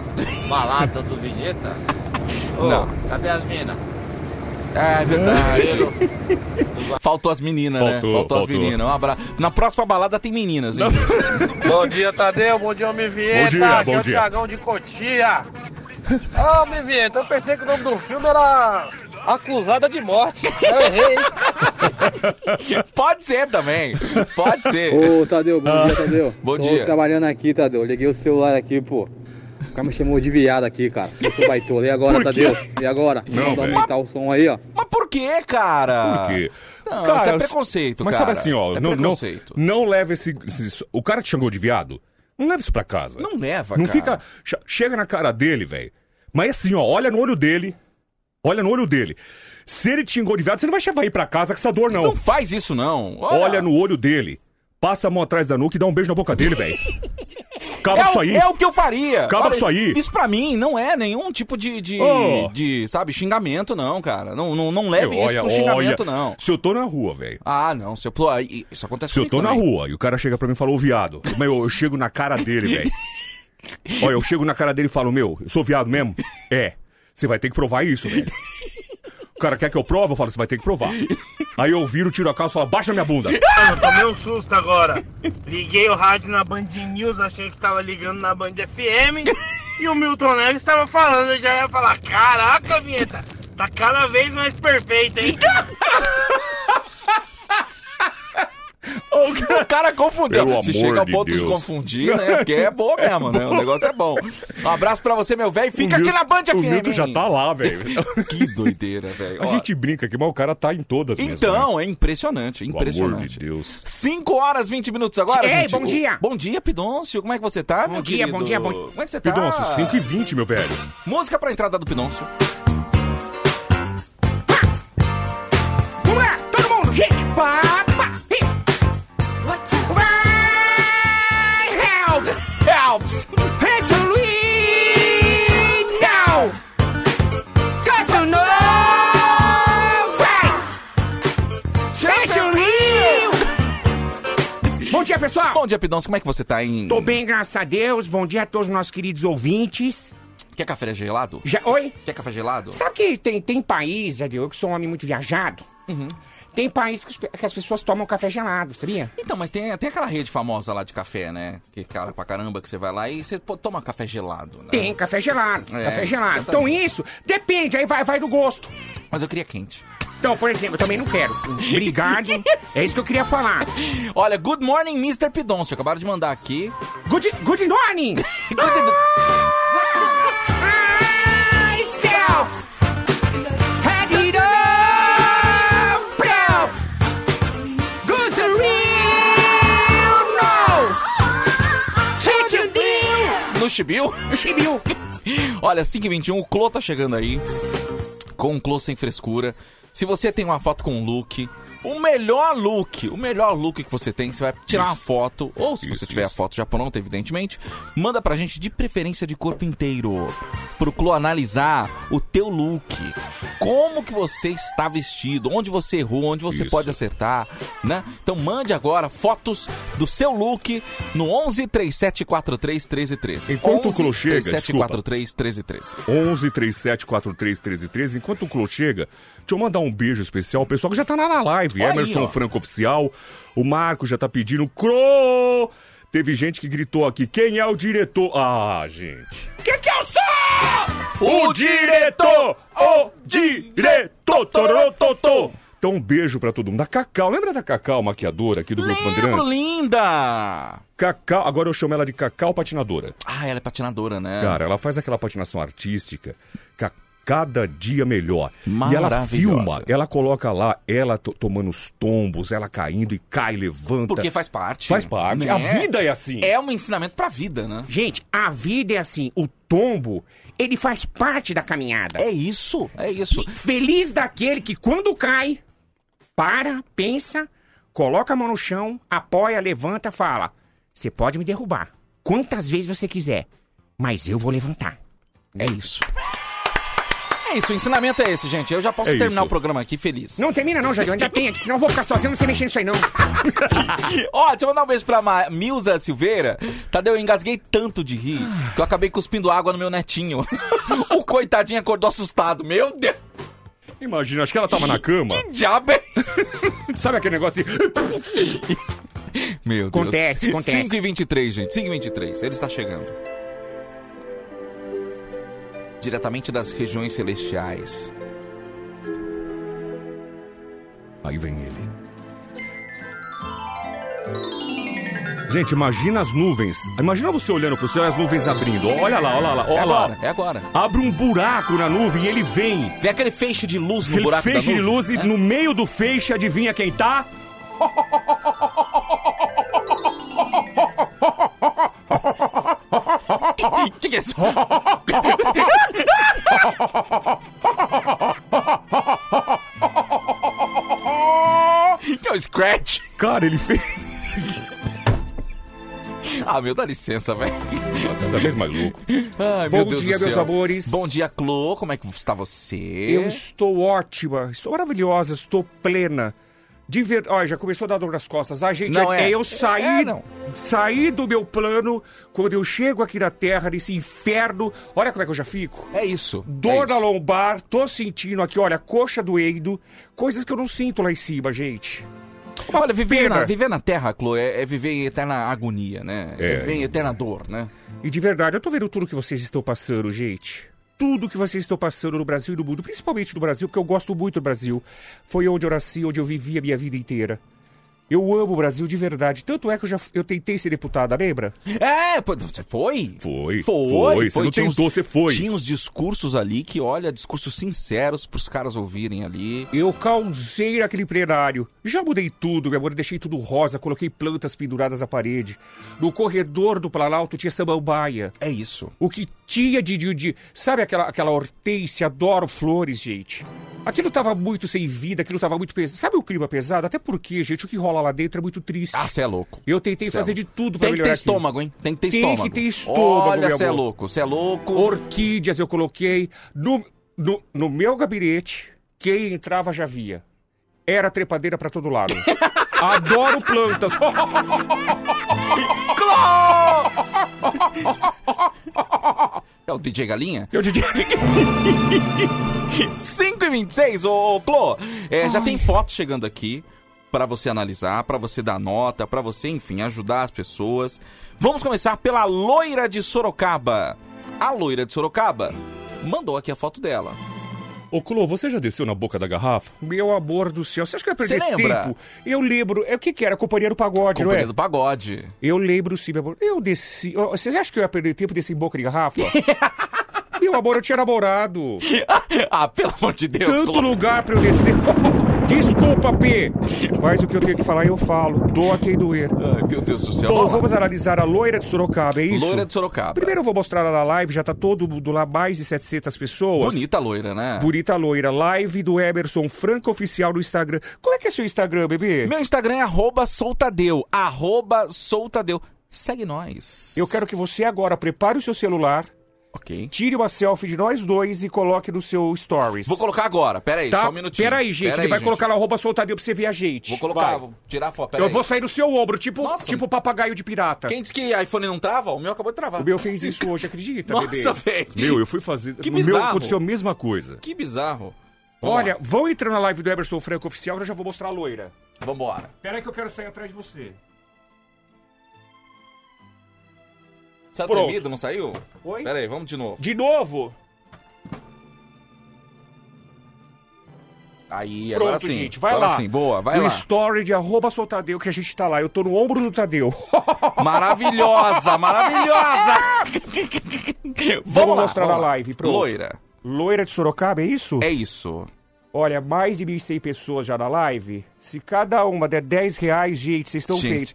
Speaker 11: balada do Vinheta? Ô,
Speaker 3: Não.
Speaker 11: cadê as minas?
Speaker 3: É, é verdade. Faltou as meninas, né?
Speaker 9: Faltou,
Speaker 3: Faltou as
Speaker 9: faltou.
Speaker 3: meninas. Um abraço. Na próxima balada tem meninas, hein?
Speaker 11: Bom dia, Tadeu. Bom dia, Homem Vinheta.
Speaker 9: Bom dia,
Speaker 11: Aqui
Speaker 9: bom
Speaker 11: é o
Speaker 9: dia.
Speaker 11: Tiagão de Cotia. Ô, Homem Vinheta, eu pensei que o nome do filme era Acusada de Morte. Eu errei, hein?
Speaker 3: Pode ser também. Pode ser.
Speaker 12: Ô, Tadeu, bom dia, Tadeu.
Speaker 3: Bom
Speaker 12: Tô
Speaker 3: dia.
Speaker 12: trabalhando aqui, Tadeu. Liguei o celular aqui, pô. O cara me chamou de viado aqui, cara. Eu sou baitola. E agora? Tadeu? E agora?
Speaker 3: Não,
Speaker 12: Vamos aumentar o som aí, ó.
Speaker 3: Mas por quê, cara?
Speaker 9: Por quê?
Speaker 3: Não,
Speaker 9: Cara,
Speaker 3: isso é preconceito,
Speaker 9: Mas
Speaker 3: cara.
Speaker 9: sabe assim, ó,
Speaker 3: É
Speaker 9: não, não,
Speaker 3: preconceito.
Speaker 9: não leva esse, esse- O cara te chamou de viado, não leva isso pra casa.
Speaker 3: Não leva,
Speaker 9: Não
Speaker 3: cara.
Speaker 9: fica. che- Chega na cara dele, velho. Mas assim, ó, olha no olho dele. Olha no olho dele. Se ele te xingou de viado, você não vai chamar ir pra casa com essa dor, não.
Speaker 3: Não faz isso, não.
Speaker 9: Olha no olho dele. Passa a mão atrás da nuca e dá um beijo na boca dele, velho. Acaba
Speaker 3: é,
Speaker 9: com isso
Speaker 3: o-
Speaker 9: aí.
Speaker 3: é o que eu faria.
Speaker 9: Acaba com isso aí.
Speaker 3: Isso pra mim não é nenhum tipo de, de,
Speaker 9: Oh.
Speaker 3: de, sabe, xingamento, não, cara. Não, não, não leve
Speaker 9: Meu,
Speaker 3: isso pro xingamento, não.
Speaker 9: Se eu tô na rua, velho.
Speaker 3: Ah, não. Se eu, isso acontece
Speaker 9: Se eu tô
Speaker 3: comigo
Speaker 9: na
Speaker 3: também.
Speaker 9: rua e o cara chega pra mim e fala, ô viado, meu, eu chego na cara dele, velho. Olha, eu chego na cara dele e falo, meu, eu sou viado mesmo? É. Você vai ter que provar isso, velho. O cara quer que eu prove, eu falo, você vai ter que provar. Aí eu viro, tiro a calça e falo, baixa minha bunda.
Speaker 13: Mano, tomei um susto agora. Liguei o rádio na Band News, achei que tava ligando na Band FM. e o Milton Neves estava falando, eu já ia falar: Caraca, vinheta, tá cada vez mais perfeita, hein?
Speaker 3: O cara confundiu.
Speaker 9: Pelo
Speaker 3: Se chega ao
Speaker 9: de
Speaker 3: ponto de
Speaker 9: Deus.
Speaker 3: confundir, né? Porque é boa mesmo, né? O negócio é bom. Um abraço pra você, meu velho. Fica
Speaker 9: O
Speaker 3: aqui
Speaker 9: Milton-
Speaker 3: na Band FM.
Speaker 9: O Milton já tá lá, velho.
Speaker 3: Que doideira, velho.
Speaker 9: A
Speaker 3: Ó,
Speaker 9: gente brinca aqui, mas o cara tá em todas mesmo, né?
Speaker 3: Então, é impressionante,
Speaker 9: Pelo amor
Speaker 3: impressionante.
Speaker 9: de Deus.
Speaker 3: 5 horas 20 minutos agora,
Speaker 8: Ei,
Speaker 3: gente.
Speaker 8: bom dia.
Speaker 3: Bom dia, Pidôncio. Como é que você tá,
Speaker 8: Bom
Speaker 3: meu
Speaker 8: dia,
Speaker 3: querido?
Speaker 8: bom dia, bom-
Speaker 3: Como é que você tá?
Speaker 9: Pidoncio, 5 e 20, meu velho.
Speaker 3: Música pra entrada do Pidôncio.
Speaker 8: Vamos lá, todo mundo, gente! Pá, pá, dia, pessoal!
Speaker 3: Bom dia, Pidôncio. Como é que você tá, hein?
Speaker 8: Tô bem, graças a Deus. Bom dia a todos os nossos queridos ouvintes.
Speaker 3: Quer café gelado?
Speaker 8: Já, oi?
Speaker 3: Quer café gelado?
Speaker 8: Sabe que tem, tem país, eu que sou um homem muito viajado, tem país que, os que as pessoas tomam café gelado, sabia?
Speaker 3: Então, mas tem, tem aquela rede famosa lá de café, né? Que cara pra caramba que você vai lá e você toma café gelado, né?
Speaker 8: Tem café gelado,
Speaker 3: É,
Speaker 8: café gelado. Então isso, depende, aí vai, vai do gosto.
Speaker 3: Mas eu queria quente.
Speaker 8: Então, por exemplo, eu também não quero. Obrigado. é isso que eu queria falar.
Speaker 3: Olha, good morning, Mr. Pidôncio. Acabaram de mandar aqui.
Speaker 8: Good, good morning!
Speaker 3: Good...
Speaker 8: Myself! Had it all, prof. Goes the real no.
Speaker 3: Chibiu?
Speaker 8: No Chibiu.
Speaker 3: Olha, 5h21, o Clô tá chegando aí. Com um Clô sem frescura. Se você tem uma foto com um look, o melhor look, o melhor look que você tem, você vai tirar uma foto, ou se você tiver a foto já pronta, evidentemente, manda pra gente de preferência de corpo inteiro. Pro Clô analisar o teu look. Como que você está vestido, onde você errou, onde você
Speaker 9: Isso.
Speaker 3: pode acertar, né? Então mande agora fotos do seu look no 11 3743 1313.
Speaker 9: Enquanto o Clô chega,
Speaker 3: 3743 1313.
Speaker 9: 11 37 43 13 13. Enquanto o Clô chega, deixa eu mandar um beijo especial ao pessoal que já tá na live.
Speaker 3: Aí,
Speaker 9: Emerson
Speaker 3: ó.
Speaker 9: Franco Oficial. O Marco já tá pedindo. Clô! Teve gente que gritou aqui: quem é o diretor? Ah, gente.
Speaker 8: Que que eu sou?
Speaker 9: O diretor! O diretor! Torototô! Então um beijo pra todo mundo. Da Cacau, lembra da Cacau, maquiadora aqui do Grupo
Speaker 3: Lembro,
Speaker 9: Bandeirante?
Speaker 3: linda!
Speaker 9: Cacau, agora eu chamo ela de Cacau Patinadora.
Speaker 3: Ah, ela é patinadora, né?
Speaker 9: Cara, ela faz aquela patinação artística ca- cada dia melhor. E ela filma, ela coloca lá, ela to- tomando os tombos, ela caindo e cai, levanta.
Speaker 3: Porque faz parte.
Speaker 9: Faz parte.
Speaker 3: né?
Speaker 9: A vida é assim.
Speaker 3: É um ensinamento pra vida, né?
Speaker 8: Gente, a vida é assim, o tombo, ele faz parte da caminhada.
Speaker 3: É isso, é isso.
Speaker 8: Feliz daquele que quando cai, para, pensa, coloca a mão no chão, apoia, levanta, fala: Você pode me derrubar quantas vezes você quiser, mas eu vou levantar.
Speaker 3: É isso. É isso, o ensinamento é esse, gente. Eu já posso
Speaker 8: É
Speaker 3: terminar
Speaker 8: isso.
Speaker 3: o programa aqui feliz.
Speaker 8: Não termina não, Jardim, ainda tem aqui, senão eu vou ficar sozinho, não sei mexer nisso aí não.
Speaker 3: Ó, deixa eu mandar um beijo pra Ma Milza Silveira. Tadeu, eu engasguei tanto de rir que eu acabei cuspindo água no meu netinho. o coitadinho acordou assustado. Meu Deus.
Speaker 9: Imagina, acho que ela tava na cama.
Speaker 3: Que diabo é?
Speaker 9: Sabe aquele negócio assim?
Speaker 3: Meu Deus.
Speaker 8: Acontece, acontece.
Speaker 3: 5 e 23, gente. 5 e 23. Ele está chegando. Diretamente das regiões celestiais.
Speaker 9: Aí vem ele.
Speaker 14: Gente, imagina as nuvens. Imagina você olhando pro céu e as nuvens abrindo. Olha lá, olha lá, olha
Speaker 3: É
Speaker 14: lá.
Speaker 3: agora, é agora.
Speaker 14: Abre um buraco na nuvem e ele vem.
Speaker 3: Vê aquele feixe de luz no
Speaker 14: Aquele
Speaker 3: buraco
Speaker 14: feixe de luz e
Speaker 3: É.
Speaker 14: no meio do feixe, adivinha quem tá?
Speaker 3: que, que é isso? que é o Scratch?
Speaker 14: Cara, ele fez.
Speaker 3: Ah, meu, dá licença, velho.
Speaker 14: Cada vez mais louco.
Speaker 3: Ai,
Speaker 9: Bom
Speaker 3: meu Deus
Speaker 9: dia, meus amores.
Speaker 3: Bom dia, Clô. Como é que está você?
Speaker 9: Eu estou ótima, estou maravilhosa, estou plena. De ver... Olha, já começou a dar dor nas costas. A gente,
Speaker 3: Não, é.
Speaker 9: eu saí,
Speaker 3: É,
Speaker 9: saí do meu plano quando eu chego aqui na Terra, nesse inferno. Olha como é que eu já fico.
Speaker 3: É isso.
Speaker 9: Dor
Speaker 3: é
Speaker 9: na lombar, tô sentindo aqui, olha, coxa doendo. Coisas que eu não sinto lá em cima, gente.
Speaker 3: Olha, viver na, viver na Terra, Clô, é, é viver em eterna agonia, né?
Speaker 9: É.
Speaker 3: Viver em eterna dor, né?
Speaker 9: E de verdade, eu tô vendo tudo que vocês estão passando, gente. Tudo que vocês estão passando no Brasil e no mundo, principalmente no Brasil, porque eu gosto muito do Brasil. Foi onde eu nasci, onde eu vivi a minha vida inteira. Eu amo o Brasil de verdade. Tanto é que eu já eu tentei ser deputada, lembra?
Speaker 3: É, você foi?
Speaker 14: Foi.
Speaker 3: Foi,
Speaker 14: Foi. Você não
Speaker 3: tinha
Speaker 14: tentou,
Speaker 3: uns-
Speaker 14: você foi.
Speaker 3: Tinha uns discursos ali que, olha, discursos sinceros pros caras ouvirem ali.
Speaker 9: Eu causei naquele plenário. Já mudei tudo, meu amor. Deixei tudo rosa, coloquei plantas penduradas à parede. No corredor do Planalto tinha samambaia.
Speaker 3: É isso.
Speaker 9: O que tinha de. de, de- sabe aquela, aquela hortência? Adoro flores, gente. Aquilo tava muito sem vida, aquilo tava muito pesado. Sabe o clima pesado? Até porque, gente, o que rola lá dentro é muito triste.
Speaker 3: Ah, você é louco.
Speaker 9: Eu tentei
Speaker 3: Cê é
Speaker 9: fazer
Speaker 3: louco.
Speaker 9: de tudo pra
Speaker 3: Tem que ter
Speaker 9: melhorar aquilo.
Speaker 3: estômago, hein? Tem que ter
Speaker 9: Tem
Speaker 3: estômago.
Speaker 9: que ter estômago,
Speaker 3: Olha, você é louco, você é louco.
Speaker 9: Orquídeas eu coloquei. No, no, no meu gabinete, quem entrava já via. Era trepadeira pra todo lado. Adoro plantas.
Speaker 3: É o DJ Galinha?
Speaker 9: Eu DJ
Speaker 3: 5 e 26, ô, ô Clô. É, já tem foto chegando aqui pra você analisar, pra você dar nota, pra você, enfim, ajudar as pessoas. Vamos começar pela loira de Sorocaba. A loira de Sorocaba mandou aqui a foto dela.
Speaker 14: Ô, Clô, você já desceu na boca da garrafa?
Speaker 9: Meu amor do céu, você acha que eu ia
Speaker 3: Você
Speaker 9: perder
Speaker 3: lembra?
Speaker 9: tempo? Eu lembro. É o que que era? Companhia do Pagode, não
Speaker 3: Companhia
Speaker 9: é?
Speaker 3: do Pagode.
Speaker 9: Eu lembro sim, meu amor. Eu desci. Ó, Vocês acham que eu ia perder tempo desse em boca de garrafa? meu amor, eu tinha namorado.
Speaker 3: ah, pelo amor de Deus,
Speaker 9: Tanto
Speaker 3: Clô.
Speaker 9: lugar pra eu descer. Desculpa, P. Mas o que eu tenho que falar, eu falo. Doa quem doer.
Speaker 3: Ai, meu Deus do céu.
Speaker 9: Bom,
Speaker 3: Vamos
Speaker 9: analisar a loira de Sorocaba, é isso?
Speaker 3: Loira de Sorocaba.
Speaker 9: Primeiro eu vou mostrar ela na live, já tá todo mundo lá, mais de 700 pessoas.
Speaker 3: Bonita loira, né?
Speaker 9: Bonita loira. Live do Emerson Franco Oficial no Instagram. Qual é que é seu Instagram, bebê?
Speaker 3: Meu Instagram é arroba soltadeu. Arroba soltadeu. Segue nós.
Speaker 9: Eu quero que você agora prepare o seu celular,
Speaker 3: Ok.
Speaker 9: tire uma selfie de nós dois e coloque no seu Stories.
Speaker 3: Vou colocar agora. Pera aí,
Speaker 9: tá?
Speaker 3: só um minutinho.
Speaker 9: Pera aí, gente.
Speaker 3: Pera
Speaker 9: Ele vai
Speaker 3: gente.
Speaker 9: colocar lá arroba soltadeu pra você ver a gente.
Speaker 3: Vou colocar,
Speaker 9: Vai.
Speaker 3: vou tirar a foto. Pera
Speaker 9: Eu
Speaker 3: aí.
Speaker 9: vou sair no seu ombro, tipo,
Speaker 3: Nossa.
Speaker 9: tipo papagaio de pirata.
Speaker 3: Quem disse que iPhone não trava? O meu acabou de travar.
Speaker 9: O meu fez isso hoje, acredita,
Speaker 3: Nossa,
Speaker 9: bebê?
Speaker 3: velho.
Speaker 14: Meu, eu fui fazer.
Speaker 3: Que
Speaker 14: no meu
Speaker 3: bizarro.
Speaker 14: aconteceu a mesma coisa.
Speaker 3: Que bizarro. Vamos
Speaker 9: Olha,
Speaker 3: lá.
Speaker 9: vão entrar na live do Emerson Franco Oficial eu já vou mostrar a loira.
Speaker 3: Vambora.
Speaker 9: Pera aí que eu quero sair atrás de você.
Speaker 3: Saiu
Speaker 9: Pronto.
Speaker 3: tremido, não saiu?
Speaker 9: Oi?
Speaker 3: Pera aí, vamos de novo.
Speaker 9: De novo?
Speaker 3: Aí,
Speaker 9: Pronto,
Speaker 3: agora sim.
Speaker 9: gente, vai
Speaker 3: agora
Speaker 9: lá.
Speaker 3: sim, boa, vai
Speaker 9: no
Speaker 3: lá.
Speaker 9: story de arroba soltadeu que a gente tá lá. Eu tô no ombro do Tadeu.
Speaker 3: Maravilhosa, maravilhosa!
Speaker 9: Vamos
Speaker 3: lá,
Speaker 9: mostrar
Speaker 3: vamos
Speaker 9: na live, pronto.
Speaker 3: Loira.
Speaker 9: Loira de Sorocaba, é isso?
Speaker 3: É isso.
Speaker 9: Olha, mais de 1.100 pessoas já na live. Se cada uma der 10 reais, gente, vocês estão
Speaker 14: Gente.
Speaker 9: feitos.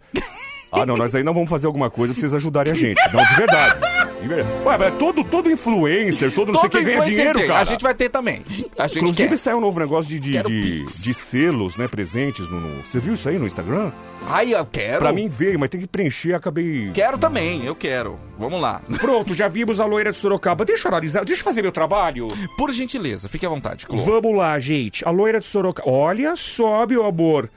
Speaker 14: Ah, não, nós ainda vamos fazer alguma coisa pra vocês ajudarem a gente. Não, de verdade. De verdade. Ué, mas todo, todo influencer, todo não sei quem ganha dinheiro,
Speaker 3: tem.
Speaker 14: cara.
Speaker 3: A gente vai ter também. A gente
Speaker 14: Inclusive
Speaker 3: quer.
Speaker 14: saiu um novo negócio de, de, de, de selos, né, presentes no, no- Você viu isso aí no Instagram?
Speaker 3: Ai, eu quero.
Speaker 14: Pra mim veio, mas tem que preencher, acabei...
Speaker 3: Quero também, eu quero. Vamos lá.
Speaker 9: Pronto, já vimos a loira de Sorocaba. Deixa eu analisar, deixa eu fazer meu trabalho.
Speaker 3: Por gentileza, fique à vontade, Clô.
Speaker 9: Vamos lá, gente. A loira de Sorocaba. Olha só, meu amor.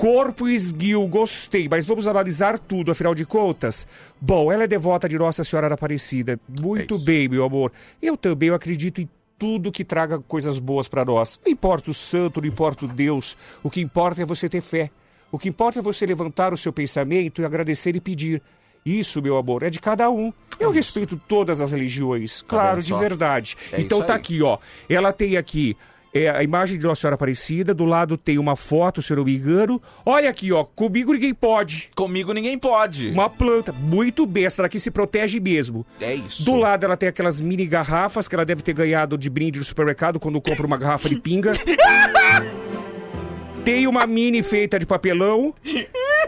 Speaker 9: Corpo esguio, gostei, mas vamos analisar tudo, afinal de contas. Bom, ela é devota de Nossa Senhora da Aparecida. Muito
Speaker 3: É
Speaker 9: bem, meu amor. Eu também eu acredito em tudo que traga coisas boas pra nós. Não importa o santo, não importa o Deus. O que importa é você ter fé. O que importa é você levantar o seu pensamento e agradecer e pedir. Isso, meu amor, é de cada um. Eu respeito todas as religiões, claro,
Speaker 3: vendo
Speaker 9: de verdade.
Speaker 3: É
Speaker 9: então tá aqui, ó. Ela tem aqui É a imagem de Nossa Senhora Aparecida, do lado tem uma foto, se eu não me engano. Olha aqui, ó, comigo ninguém pode.
Speaker 3: Comigo ninguém pode.
Speaker 9: Uma planta, muito bem, essa daqui se protege mesmo.
Speaker 3: É isso.
Speaker 9: Do lado ela tem aquelas mini garrafas que ela deve ter ganhado de brinde no supermercado quando compra uma garrafa de pinga. Tem uma mini feita de papelão.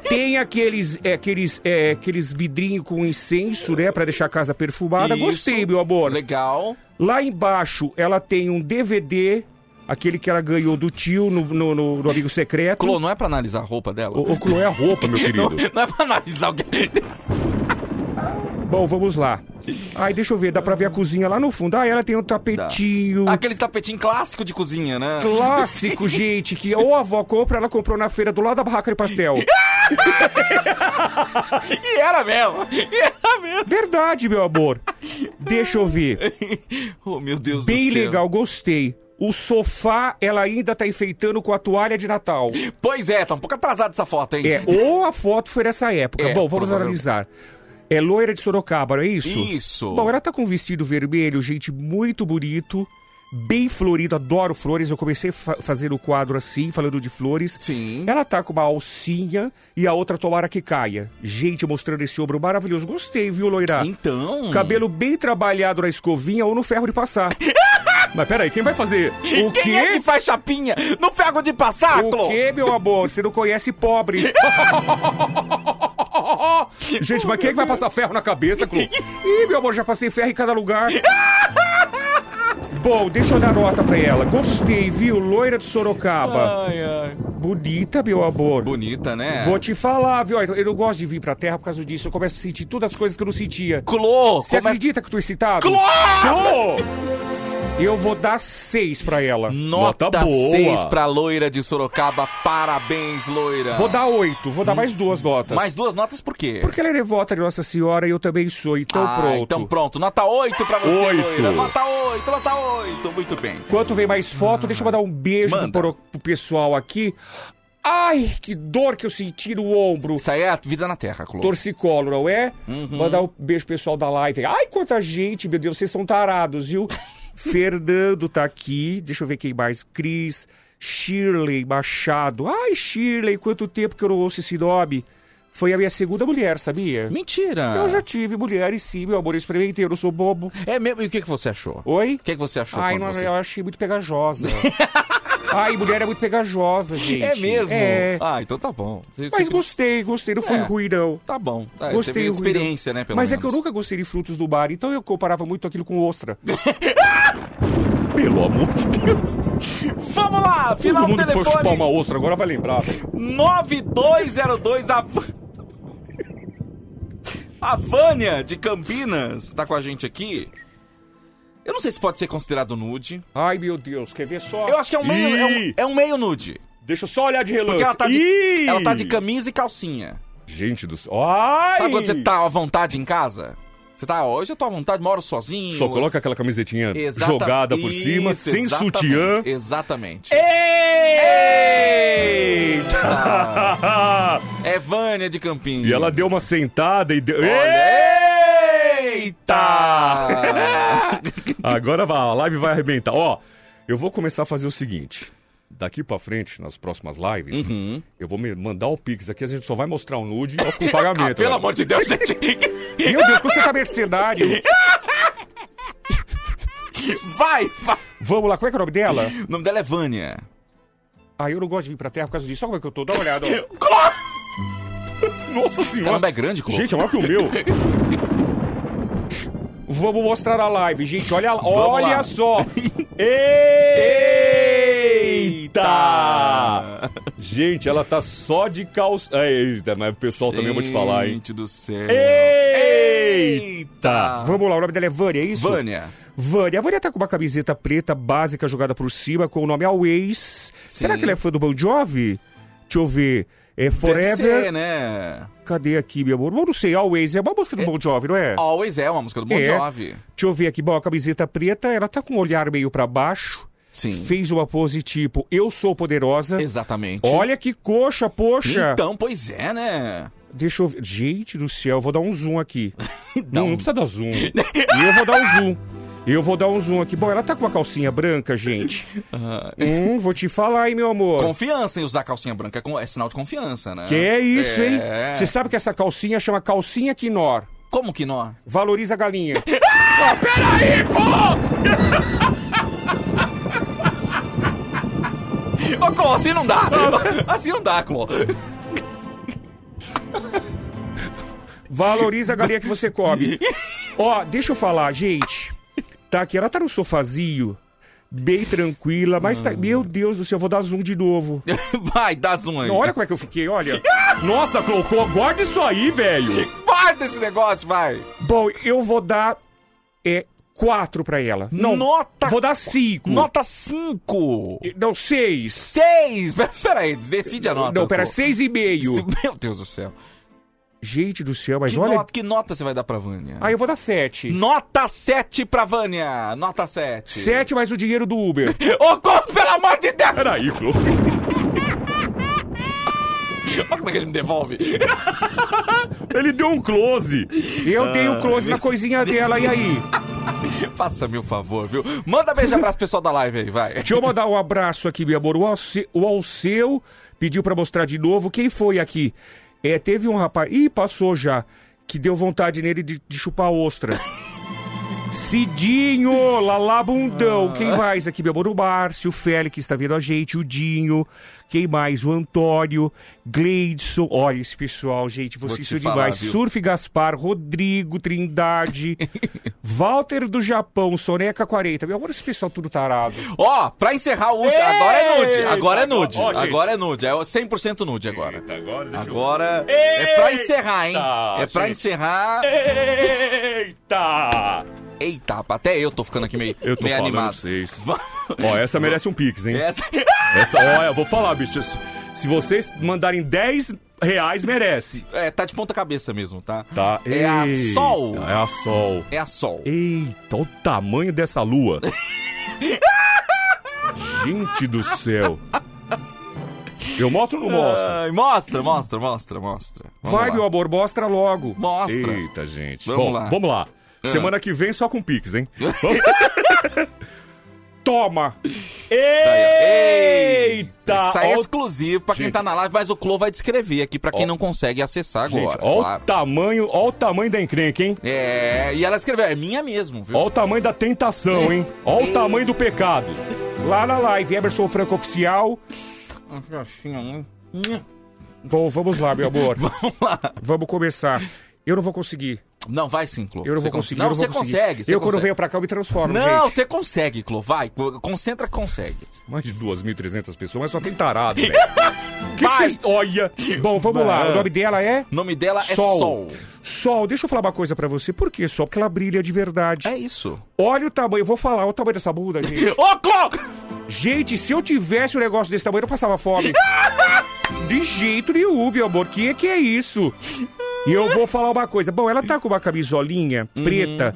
Speaker 9: Tem aqueles, é, aqueles, é, aqueles vidrinhos com incenso, né? Pra deixar a casa perfumada.
Speaker 3: Isso.
Speaker 9: Gostei, meu amor.
Speaker 3: Legal.
Speaker 9: Lá embaixo, ela tem um DVD, aquele que ela ganhou do tio no, no, no- no Amigo Secreto.
Speaker 3: Clô, não é pra analisar a roupa dela?
Speaker 9: O, o Clô é a roupa, meu querido.
Speaker 3: Não, não é pra analisar o que...
Speaker 9: Bom, vamos lá. Ai, deixa eu ver, dá pra ver a cozinha lá no fundo. Ah, ela tem um tapetinho.
Speaker 3: Aquele tapetinho clássico de cozinha, né?
Speaker 9: Clássico, gente, que ou a avó compra, ela comprou na feira do lado da barraca de pastel.
Speaker 3: E era mesmo. E era mesmo.
Speaker 9: Verdade, meu amor. Deixa eu ver.
Speaker 3: Oh, meu Deus
Speaker 9: Bem
Speaker 3: do céu.
Speaker 9: legal, gostei. O sofá, ela ainda tá enfeitando com a toalha de Natal.
Speaker 3: Pois é, tá um pouco atrasada essa foto, hein?
Speaker 9: É, ou a foto foi dessa época.
Speaker 3: É,
Speaker 9: Bom, vamos analisar. É loira de Sorocaba, não é isso?
Speaker 3: Isso.
Speaker 9: Bom, ela tá com um vestido vermelho, gente, muito bonito. Bem florido, adoro flores. Eu comecei a fa- fazer o quadro assim, falando de flores.
Speaker 3: Sim.
Speaker 9: Ela tá com uma alcinha e a outra tomara que caia. Gente, mostrando esse ombro maravilhoso. Gostei, viu, loira?
Speaker 3: Então.
Speaker 9: Cabelo bem trabalhado na escovinha ou no ferro de passar. Mas peraí, quem vai fazer? O
Speaker 3: Quem
Speaker 9: quê?
Speaker 3: é que faz chapinha no ferro de passar,
Speaker 9: O
Speaker 3: Clô?
Speaker 9: quê, meu amor? Você não conhece pobre. Gente, mas quem é que vai passar ferro na cabeça, Clô? Ih, meu amor, já passei ferro em cada lugar. Bom, deixa eu dar nota pra ela. Gostei, viu? Loira de Sorocaba.
Speaker 3: Ai, ai.
Speaker 9: Bonita, meu amor.
Speaker 3: Bonita, né?
Speaker 9: Vou te falar, viu? Eu não gosto de vir pra terra por causa disso. Eu começo a sentir todas as coisas que eu não sentia.
Speaker 3: Clô!
Speaker 9: Você
Speaker 3: como é-
Speaker 9: acredita que eu tô excitado?
Speaker 3: Clô!
Speaker 9: Clô! Eu vou dar seis pra ela.
Speaker 3: Nota,
Speaker 9: boa.
Speaker 3: 6 pra loira de Sorocaba. Parabéns, loira.
Speaker 9: Vou dar oito. Vou dar mais duas notas.
Speaker 3: Mais duas notas por quê?
Speaker 9: Porque ela é devota de Nossa Senhora e eu também sou. Então
Speaker 3: Ah,
Speaker 9: pronto.
Speaker 3: Então pronto. Nota 8 pra você,
Speaker 9: Oito.
Speaker 3: loira. Nota 8, nota 8. Muito bem.
Speaker 9: Enquanto vem mais foto, deixa eu mandar um beijo
Speaker 3: Manda.
Speaker 9: pro, pro pessoal aqui. Ai, que dor que eu senti no ombro.
Speaker 3: Isso aí é a vida na terra, Clô.
Speaker 9: Torcicolo, não é?
Speaker 3: Uhum.
Speaker 9: Mandar um beijo pro pessoal da live. Ai, quanta gente, meu Deus, vocês são tarados, viu? Fernando tá aqui. Deixa eu ver quem mais. Cris, Shirley Machado. Ai, Shirley, quanto tempo que eu não ouço esse nome. Foi a minha segunda mulher, sabia?
Speaker 3: Mentira.
Speaker 9: Eu já tive mulheres, sim, meu amor. Eu experimentei, eu não sou bobo.
Speaker 3: É mesmo? E o que, que você achou?
Speaker 9: Oi?
Speaker 3: O que, que você achou
Speaker 9: Ai, não,
Speaker 3: você...
Speaker 9: eu achei muito pegajosa. Ai, mulher é muito pegajosa, gente.
Speaker 3: É mesmo?
Speaker 9: É.
Speaker 3: Ah, então tá bom. Você-
Speaker 9: Mas
Speaker 3: você-
Speaker 9: gostei, gostei. Não foi
Speaker 3: É.
Speaker 9: ruim, não.
Speaker 3: Tá bom. É,
Speaker 9: Gostei
Speaker 3: teve experiência, né, pelo
Speaker 9: Mas é
Speaker 3: menos.
Speaker 9: que eu nunca gostei de frutos do mar, então eu comparava muito aquilo com ostra. Pelo amor de Deus.
Speaker 3: Vamos lá, final
Speaker 9: Todo mundo que for chupar
Speaker 3: telefone.
Speaker 9: uma ostra agora vai lembrar.
Speaker 3: 9202 a... a Vânia de Campinas tá com a gente aqui. Eu não sei se pode ser considerado nude.
Speaker 9: Ai, meu Deus, quer ver só?
Speaker 3: Eu acho que é um meio, é um, é um meio nude.
Speaker 9: Deixa eu só olhar de relance.
Speaker 3: Porque ela tá de,
Speaker 9: Ih!
Speaker 3: ela tá de camisa e calcinha.
Speaker 9: Gente do céu.
Speaker 3: Sabe quando você tá à vontade em casa? Você tá, hoje eu tô à vontade, moro sozinho.
Speaker 9: Só coloca aquela camisetinha
Speaker 3: Exata-
Speaker 9: jogada por cima,
Speaker 3: Isso,
Speaker 9: sem
Speaker 3: exatamente,
Speaker 9: sutiã.
Speaker 3: Exatamente.
Speaker 9: Eita!
Speaker 3: É Vânia de Campinas.
Speaker 9: E ela deu uma sentada e deu.
Speaker 3: Eita!
Speaker 9: Agora vai, a live vai arrebentar. Ó, eu vou começar a fazer o seguinte. Daqui pra frente, nas próximas lives,
Speaker 3: Uhum.
Speaker 9: eu vou me mandar o Pix aqui, a gente só vai mostrar o nude com pagamento.
Speaker 3: Ah, pelo
Speaker 9: né?
Speaker 3: amor de Deus, gente.
Speaker 9: Meu Deus, você tá mercenário.
Speaker 3: Vai, vai.
Speaker 9: Vamos lá, como é que é o nome dela?
Speaker 3: O nome dela é Vânia.
Speaker 9: Ah, eu não gosto de vir pra terra por causa disso. Olha como é que eu tô, dá uma olhada. ó. Nossa senhora.
Speaker 3: Caramba, é grande, Clô.
Speaker 9: Gente, é maior que o meu. Vamos mostrar a live, gente. Olha,
Speaker 3: Vamos
Speaker 9: olha
Speaker 3: lá.
Speaker 9: só. Eita! Gente, ela tá só de calça. Eita, mas o pessoal também eu vou te falar, hein?
Speaker 3: Gente do céu.
Speaker 9: Eita! Vamos lá, o nome dela é Vânia, é isso?
Speaker 3: Vânia.
Speaker 9: Vânia. A Vânia tá com uma camiseta preta básica jogada por cima com o nome Always. Será que ela é fã do Bon Jovi? Deixa eu ver. É
Speaker 3: Deve
Speaker 9: Forever.
Speaker 3: ser, né?
Speaker 9: Cadê aqui, meu amor? Eu não sei, Always é uma música do Bon Jovi, não é?
Speaker 3: Always é uma música do Bon
Speaker 9: É.
Speaker 3: Jovi.
Speaker 9: Deixa eu ver aqui. Bom, a camiseta preta, ela tá com o olhar meio pra baixo.
Speaker 3: Sim.
Speaker 9: Fez uma pose tipo, eu sou poderosa.
Speaker 3: Exatamente.
Speaker 9: Olha que coxa, poxa.
Speaker 3: Então, pois é, né?
Speaker 9: Deixa eu ver. Gente do céu, eu vou dar um zoom aqui. Não,
Speaker 3: um-
Speaker 9: não precisa dar zoom. eu vou dar um zoom. Eu vou dar um zoom aqui. Bom, ela tá com uma calcinha branca, gente. Hum, vou te falar, hein, meu amor.
Speaker 3: Confiança em usar calcinha branca é, é sinal de confiança, né?
Speaker 9: Que é isso, hein?
Speaker 3: É.
Speaker 9: Você sabe que essa calcinha chama calcinha quinor.
Speaker 3: Como que não?
Speaker 9: Valoriza a galinha. ah, peraí, pô!
Speaker 3: Ô, Clô, assim não dá! assim não dá, Clô.
Speaker 9: Valoriza a galinha que você come. Ó, deixa eu falar, gente. Tá aqui, ela tá no sofazinho, bem tranquila, mas tá... Meu Deus do céu, eu vou dar zoom de novo.
Speaker 3: Vai, dá zoom aí.
Speaker 9: Olha como é que eu fiquei, olha. Nossa, Clocô, guarda isso aí, velho.
Speaker 3: Guarda esse negócio, vai.
Speaker 9: Bom, eu vou dar é, quatro pra ela. Não,
Speaker 3: Nota-
Speaker 9: vou dar cinco.
Speaker 3: Nota 5.
Speaker 9: Não, seis.
Speaker 3: 6. Peraí, decide a nota.
Speaker 9: Não, pera,
Speaker 3: Clô.
Speaker 9: seis e meio.
Speaker 3: Meu Deus do céu.
Speaker 9: Gente do céu, mas
Speaker 3: Que,
Speaker 9: olha...
Speaker 3: nota, que nota você vai dar pra Vânia?
Speaker 9: Aí eu vou dar sete.
Speaker 3: Nota 7 pra Vânia. Nota 7.
Speaker 9: Sete mais o dinheiro do Uber.
Speaker 3: Ô, Clô, pelo amor de Deus!
Speaker 9: Peraí, Clô.
Speaker 3: Olha como é que ele me devolve.
Speaker 9: Ele deu um close. Eu
Speaker 3: Ah,
Speaker 9: dei um close na coisinha dela, e aí?
Speaker 3: Faça-me o favor, viu? Manda beijo abraço pro pessoal da live aí, vai.
Speaker 9: Deixa eu mandar um abraço aqui, meu amor. O Alce- O Alceu pediu pra mostrar de novo. Quem foi aqui? É, teve um rapaz. Ih, passou já. Que deu vontade nele de, de chupar ostra. Cidinho, Lalabundão.
Speaker 3: Ah.
Speaker 9: Quem mais aqui, meu amor? O Márcio, o Félix está vendo a gente, o Dinho. Quem mais? O Antônio, Gleidson. Olha esse pessoal, gente, vocês são demais.
Speaker 3: viu?
Speaker 9: Surf Gaspar, Rodrigo, Trindade, Walter do Japão, Soneca 40. Meu amor, esse pessoal tudo tarado.
Speaker 3: Ó, pra encerrar o último. Agora é nude. Agora é nude.
Speaker 9: Ó, gente.
Speaker 3: Agora é nude. É 100% nude agora.
Speaker 9: agora, deixa eu-
Speaker 3: Agora é pra
Speaker 9: Eita,
Speaker 3: encerrar, hein? É pra
Speaker 9: gente.
Speaker 3: encerrar.
Speaker 9: Eita!
Speaker 3: Eita, até eu tô ficando aqui meio,
Speaker 9: Eu tô
Speaker 3: meio animado.
Speaker 9: vocês. Ó, essa merece um pix, hein?
Speaker 3: Essa...
Speaker 9: Essa, olha, eu vou falar, bicho. se- vocês mandarem 10 reais, merece.
Speaker 3: É, tá de ponta cabeça mesmo, tá?
Speaker 9: Tá?
Speaker 3: É a Sol.
Speaker 9: É a Sol.
Speaker 3: É a Sol.
Speaker 9: Eita, o tamanho dessa lua. Gente do céu. Eu mostro ou não mostro?
Speaker 3: Mostra, mostra, mostra, mostra. Vamos
Speaker 9: Vai,
Speaker 3: lá.
Speaker 9: meu amor, mostra logo.
Speaker 3: Mostra.
Speaker 9: Eita, gente.
Speaker 3: Vamos
Speaker 9: Bom,
Speaker 3: lá.
Speaker 9: Vamos lá.
Speaker 3: Ah.
Speaker 9: Semana que vem só com Pix, hein? Vamos- Toma! Eita!
Speaker 3: Isso aí é exclusivo pra quem
Speaker 9: Gente.
Speaker 3: tá na live, mas o Clô vai descrever aqui pra quem não consegue acessar
Speaker 9: Gente,
Speaker 3: agora.
Speaker 9: ó
Speaker 3: claro.
Speaker 9: o tamanho, ó o tamanho da encrenca, hein?
Speaker 3: É, e ela escreveu, é minha mesmo, viu?
Speaker 9: Ó o tamanho da tentação, hein? Ó o tamanho do pecado. Lá na live, Emerson Franco Oficial. Bom, vamos lá, meu amor.
Speaker 3: Vamos lá.
Speaker 9: Vamos começar. Eu não vou conseguir.
Speaker 3: Não, vai sim, Clô.
Speaker 9: Eu não
Speaker 3: Você
Speaker 9: vou conseguir.
Speaker 3: Não,
Speaker 9: não
Speaker 3: você
Speaker 9: conseguir.
Speaker 3: consegue. você
Speaker 9: eu, quando
Speaker 3: consegue.
Speaker 9: venho pra cá, eu me transformo,
Speaker 3: Não,
Speaker 9: gente.
Speaker 3: você consegue, Clô. Vai, concentra que consegue.
Speaker 9: Mais de 2.300 pessoas, mas só tem tarado, velho. Que que
Speaker 3: Vai.
Speaker 9: vocês- Olha. Bom, vamos lá. O nome dela é...
Speaker 3: O nome dela é
Speaker 9: Sol.
Speaker 3: Sol.
Speaker 9: Deixa eu falar uma coisa pra você. Por que Sol? Porque ela brilha de verdade.
Speaker 3: É isso.
Speaker 9: Olha o tamanho, eu vou falar, olha o tamanho dessa bunda, gente.
Speaker 3: Ô, Clô!
Speaker 9: Gente, se eu tivesse um negócio desse tamanho, eu não passava fome. De jeito nenhum, meu amor. Que que é isso? E eu vou falar uma coisa. Bom, ela tá com uma camisolinha preta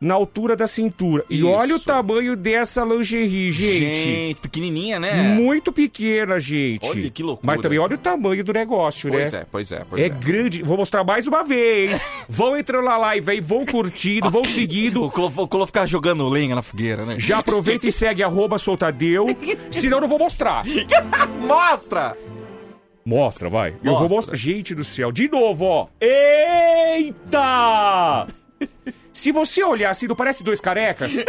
Speaker 9: na altura da cintura. E
Speaker 3: Uhum, Isso.
Speaker 9: olha o tamanho dessa lingerie, gente.
Speaker 3: Gente, pequenininha, né?
Speaker 9: Muito pequena, gente.
Speaker 3: Olha que loucura.
Speaker 9: Mas também olha o tamanho do negócio,
Speaker 3: Pois
Speaker 9: né?
Speaker 3: é, pois é, pois
Speaker 9: É
Speaker 3: é.
Speaker 9: grande. Vou mostrar mais uma vez. vão entrando na live aí, vão curtindo, vão seguindo.
Speaker 3: O Clô, o Clô ficar jogando lenha na fogueira, né?
Speaker 9: Já aproveita e segue arroba soltadeu. Senão eu não vou mostrar.
Speaker 3: Mostra!
Speaker 9: Mostra, vai. Eu
Speaker 3: Mostra.
Speaker 9: vou mostrar. Gente do céu, de novo, ó. Eita! Se você olhar assim, não parece dois carecas?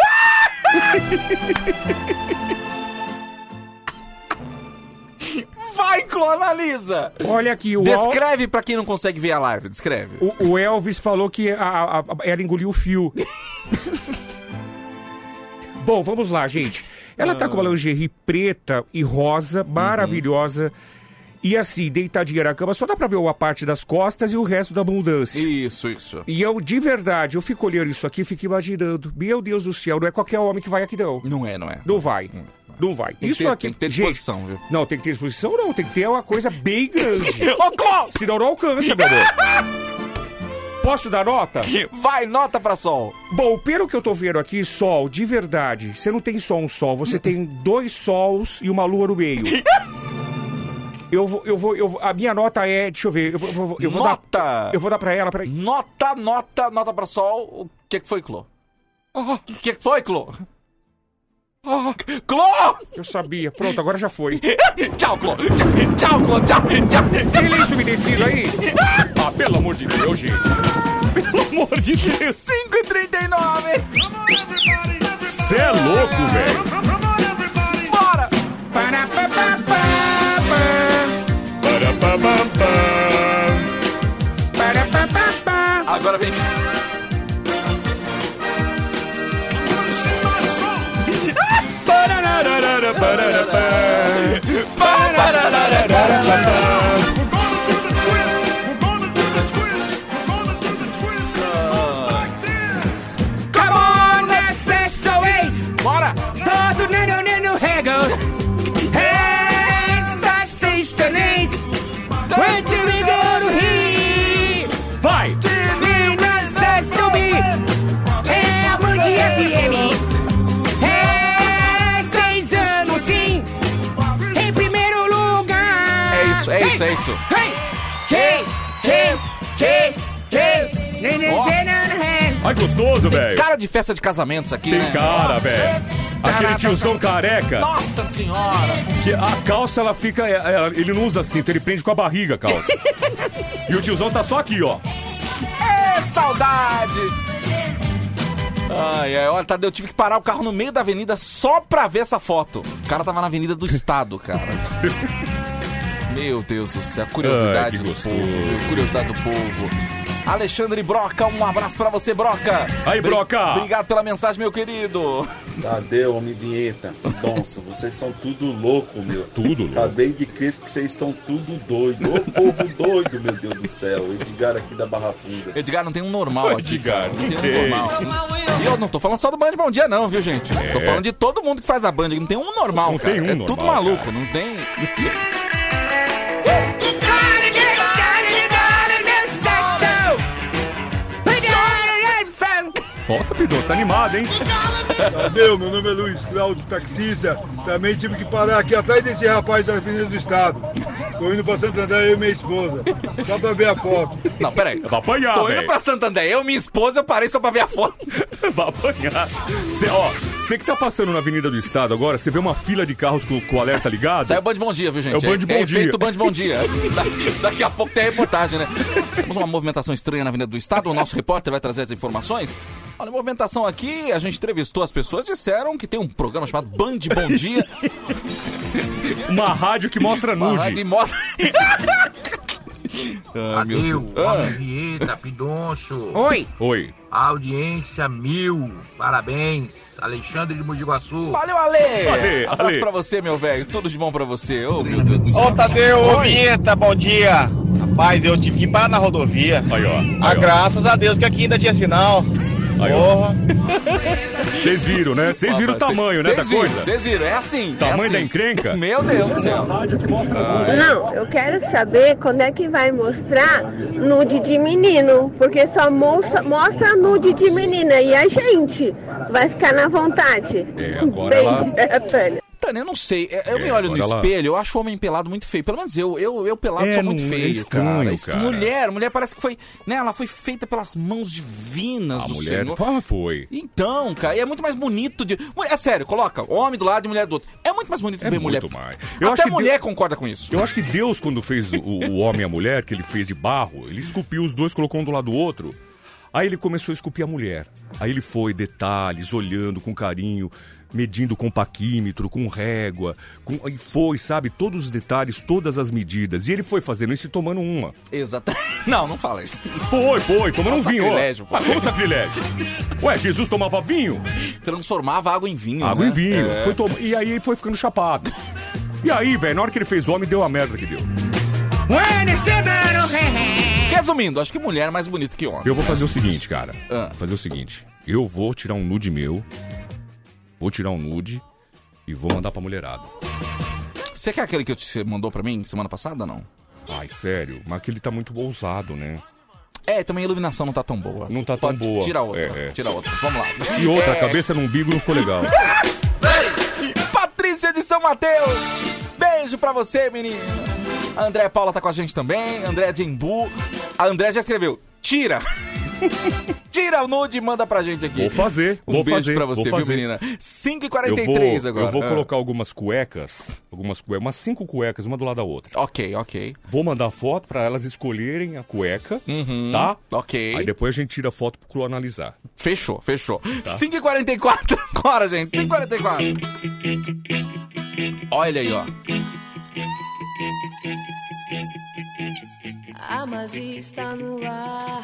Speaker 3: Vai, Clô, analisa!
Speaker 9: Olha aqui, o,
Speaker 3: Descreve pra quem não consegue ver a live, descreve.
Speaker 9: o, o Elvis falou que a- a- a- ela engoliu o fio. Bom, vamos lá, gente. Ela tá com uma lingerie preta e rosa, maravilhosa. E assim, deitadinha na cama, só dá pra ver uma parte das costas e o resto da abundância.
Speaker 3: Isso, isso.
Speaker 9: E eu, de verdade, eu fico olhando isso aqui e fico imaginando. Meu Deus do céu, não é qualquer homem que vai aqui, não.
Speaker 3: Não é, não é.
Speaker 9: Não vai. Não vai.
Speaker 3: Tem
Speaker 9: isso
Speaker 3: ter-
Speaker 9: aqui.
Speaker 3: tem que ter
Speaker 9: gente,
Speaker 3: disposição, viu?
Speaker 9: Não, tem que ter disposição, não. Tem que ter uma coisa bem grande. Senão não alcança, meu amor. Posso dar nota?
Speaker 3: Vai, nota pra Sol.
Speaker 9: Bom, pelo que eu tô vendo aqui, sol, de verdade, você não tem só um sol, você tem dois sols e uma lua no meio. Eu vou, eu vou, eu vou, a minha nota é, deixa eu ver, eu vou, eu vou, eu vou
Speaker 3: Nota!
Speaker 9: dar, eu vou dar pra ela, peraí.
Speaker 3: Nota, nota, nota pra Sol. O que que foi, Clô? O que, que foi, Clô? Clô!
Speaker 8: Eu sabia. Pronto, agora já foi.
Speaker 3: tchau, Clô. Tchau, tchau, Clô. Tchau, tchau.
Speaker 8: Tem lenço umedecido aí? Ah, pelo amor de Deus, gente. Pelo amor de Deus.
Speaker 3: 5h39.
Speaker 9: Você é louco, velho.
Speaker 3: Bora!
Speaker 8: Para, pa, pa, pa,
Speaker 9: Para, pa.
Speaker 8: Come on, primeiro lugar.
Speaker 3: É isso.
Speaker 8: Hey!
Speaker 9: Ai, gostoso, velho.
Speaker 3: Cara de festa de casamentos aqui,
Speaker 9: Tem
Speaker 3: né?
Speaker 9: cara, velho. Aquele tiozão careca.
Speaker 3: Nossa senhora!
Speaker 9: Que a calça, ela fica. é, é, ele não usa cinto, ele prende com a barriga a calça. e o tiozão tá só aqui, ó.
Speaker 3: É saudade! Ai, ai, olha, Tadeu, eu tive que parar o carro no meio da avenida só pra ver essa foto. O cara tava na Avenida do Estado, cara. Meu Deus do céu, curiosidade
Speaker 9: Ai,
Speaker 3: do
Speaker 9: gostoso.
Speaker 3: povo, curiosidade do povo. Alexandre Broca, um abraço pra você, Broca.
Speaker 9: Aí, Broca.
Speaker 3: Obrigado pela mensagem, meu querido.
Speaker 15: Tadeu, homem vinheta. Nossa, vocês são tudo louco, meu.
Speaker 9: Tudo louco.
Speaker 15: Acabei de crer que vocês estão tudo doido. Ô povo doido, meu Deus do céu. Edgar aqui da Barra Funda.
Speaker 3: Edgar, não tem um normal aqui,
Speaker 9: Edgar, não
Speaker 3: Não tem um
Speaker 9: tem.
Speaker 3: normal. E eu não tô falando só do Band Bom Dia, não, viu, gente? Tô falando de todo mundo que faz a Band. Não tem um normal,
Speaker 9: Não
Speaker 3: cara.
Speaker 9: tem um
Speaker 3: é
Speaker 9: normal,
Speaker 3: tudo maluco,
Speaker 9: cara.
Speaker 3: não tem...
Speaker 9: Nossa, Pidão, você tá animado, hein?
Speaker 16: Tadeu, meu nome é Luiz Cláudio, taxista. Também tive que parar aqui atrás desse rapaz da Avenida do Estado. Tô indo pra Santo André, eu e minha esposa. Só pra ver a foto.
Speaker 3: Não, peraí.
Speaker 9: Vai apanhar,
Speaker 3: Tô indo
Speaker 9: velho.
Speaker 3: pra Santander. Eu, minha esposa, eu parei só pra ver a foto.
Speaker 9: Vai apanhar. Cê, ó, você que tá passando na Avenida do Estado agora, você vê uma fila de carros com, com o alerta ligado?
Speaker 3: Sai o Band Bom Dia, viu, gente?
Speaker 9: É o Band Bom
Speaker 3: é
Speaker 9: Dia.
Speaker 3: efeito Band Bom Dia. daqui, daqui a pouco tem a reportagem, né? Temos uma movimentação estranha na Avenida do Estado. O nosso repórter vai trazer as informações. Olha, movimentação aqui, a gente entrevistou as pessoas, disseram que tem um programa chamado Band Bom Dia.
Speaker 9: Uma rádio que mostra
Speaker 3: Uma
Speaker 9: nude.
Speaker 3: rádio e mostra... Meu
Speaker 17: Adeus,
Speaker 3: Ah.
Speaker 17: Vieta, Pidoncho.
Speaker 8: Oi.
Speaker 9: Oi.
Speaker 17: Audiência mil. Parabéns. Alexandre de Mojiguaçu.
Speaker 3: Valeu, Ale!
Speaker 17: Ale,
Speaker 3: Abraço
Speaker 17: Ale.
Speaker 3: pra você, meu velho. Tudo de bom pra você. Ô, meu Deus do céu.
Speaker 18: Ô Tadeu, ô
Speaker 3: Oi.
Speaker 18: Vinheta, bom dia. Rapaz, eu tive que parar na rodovia.
Speaker 9: Aí, ó.
Speaker 18: Ah,
Speaker 9: Aí, ó.
Speaker 18: graças a Deus que aqui ainda tinha sinal.
Speaker 9: Aí, ó.
Speaker 18: Porra.
Speaker 9: Vocês viram, né? Vocês viram o tamanho, né, da coisa?
Speaker 3: Vocês viram, é assim. é
Speaker 9: Tamanho
Speaker 3: assim.
Speaker 9: da encrenca?
Speaker 3: Meu Deus do céu.
Speaker 19: Não, eu quero saber quando é que vai mostrar nude de menino, porque só mostra, mostra nude de menina e a gente vai ficar na vontade.
Speaker 3: É, agora
Speaker 19: Beijo,
Speaker 3: ela-
Speaker 19: é a Tânia.
Speaker 3: Tânia, eu não sei. Eu
Speaker 9: É,
Speaker 3: me olho no espelho, eu acho o homem pelado muito feio. Pelo menos eu, eu, eu pelado
Speaker 9: É,
Speaker 3: sou muito
Speaker 9: é
Speaker 3: feio,
Speaker 9: estranho,
Speaker 3: cara.
Speaker 9: Cara.
Speaker 3: Mulher, mulher parece que foi, né? Ela foi feita pelas mãos divinas
Speaker 9: A
Speaker 3: do
Speaker 9: mulher
Speaker 3: Senhor.
Speaker 9: ah, foi.
Speaker 3: Então, cara, e é muito mais bonito de. É sério, coloca homem do lado e mulher do outro. É muito mais bonito
Speaker 9: É
Speaker 3: ver mulher.
Speaker 9: mais.
Speaker 3: Até
Speaker 9: que
Speaker 3: mulher
Speaker 9: Deus-
Speaker 3: concorda com isso.
Speaker 9: Eu acho que Deus, quando fez o, o homem e a mulher, que ele fez de barro, ele esculpiu os dois, colocou um do lado do outro. Aí ele começou a esculpir a mulher. Aí ele foi, detalhes, olhando com carinho, medindo com paquímetro, com régua. Com... E foi, sabe, todos os detalhes, todas as medidas. E ele foi fazendo isso e tomando uma.
Speaker 3: Exatamente. Não, não fala isso.
Speaker 9: Foi, foi, tomando um vinho. ó.
Speaker 3: Sacrilégio, pô.
Speaker 9: Ah, como sacrilégio? Ué, Jesus tomava vinho?
Speaker 3: Transformava água em vinho.
Speaker 9: Água
Speaker 3: né?
Speaker 9: em vinho.
Speaker 3: É.
Speaker 9: Foi tom- E aí foi ficando chapado. E aí, velho, na hora que ele fez homem, deu a merda que deu.
Speaker 3: Resumindo, acho que mulher é mais bonita que homem.
Speaker 9: Eu vou fazer o seguinte, cara.
Speaker 3: Ah.
Speaker 9: Vou fazer o seguinte. Eu vou tirar um nude meu. Vou tirar um nude e vou mandar pra mulherada.
Speaker 3: Você quer aquele que você mandou pra mim semana passada, não?
Speaker 9: Ai, sério. Mas aquele tá muito ousado, né?
Speaker 3: É, também a iluminação não tá tão boa.
Speaker 9: Não tá tão
Speaker 3: Pode-
Speaker 9: boa.
Speaker 3: Tira outra.
Speaker 9: É, é.
Speaker 3: Tira outra. Vamos lá.
Speaker 9: E outra, a
Speaker 3: É,
Speaker 9: cabeça no umbigo não ficou legal.
Speaker 3: Patrícia de São Mateus. Beijo pra você, menina. A André Paula tá com a gente também. André de Embu. A André já escreveu. Tira. Tira o nude e manda pra gente aqui.
Speaker 20: Vou fazer,
Speaker 3: Um
Speaker 20: vou
Speaker 3: beijo
Speaker 20: fazer,
Speaker 3: pra você, viu, menina?
Speaker 20: Eu
Speaker 3: 5h43
Speaker 20: vou,
Speaker 3: agora.
Speaker 20: eu vou
Speaker 3: Ah.
Speaker 20: colocar algumas cuecas, algumas cuecas, umas cinco cuecas, uma do lado da outra.
Speaker 3: Ok, ok.
Speaker 20: Vou mandar foto pra elas escolherem a cueca,
Speaker 3: Uhum,
Speaker 20: tá?
Speaker 3: Ok.
Speaker 20: Aí depois a gente tira a foto pro Clu analisar.
Speaker 3: Fechou, fechou.
Speaker 20: Tá.
Speaker 3: 5h44 agora, gente. 5h44. Olha aí, ó.
Speaker 1: A magia está no ar.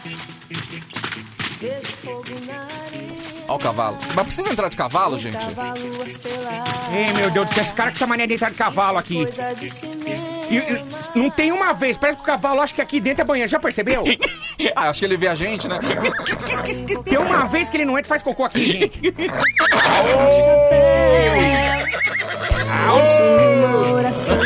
Speaker 1: Vejo fogo na areia.
Speaker 3: Ó o cavalo. Mas precisa entrar de cavalo, gente?
Speaker 1: Cavalo a selar.
Speaker 9: Ei, meu Deus do céu, esse cara com essa mania de entrar de cavalo aqui.
Speaker 1: Coisa de cinema.
Speaker 9: E- e- não tem uma vez, parece que o cavalo acha que aqui dentro é banheiro, já percebeu?
Speaker 3: ah, acho que ele vê a gente, né?
Speaker 9: Tem uma vez que ele não entra e faz cocô aqui, gente.
Speaker 1: Uma oração.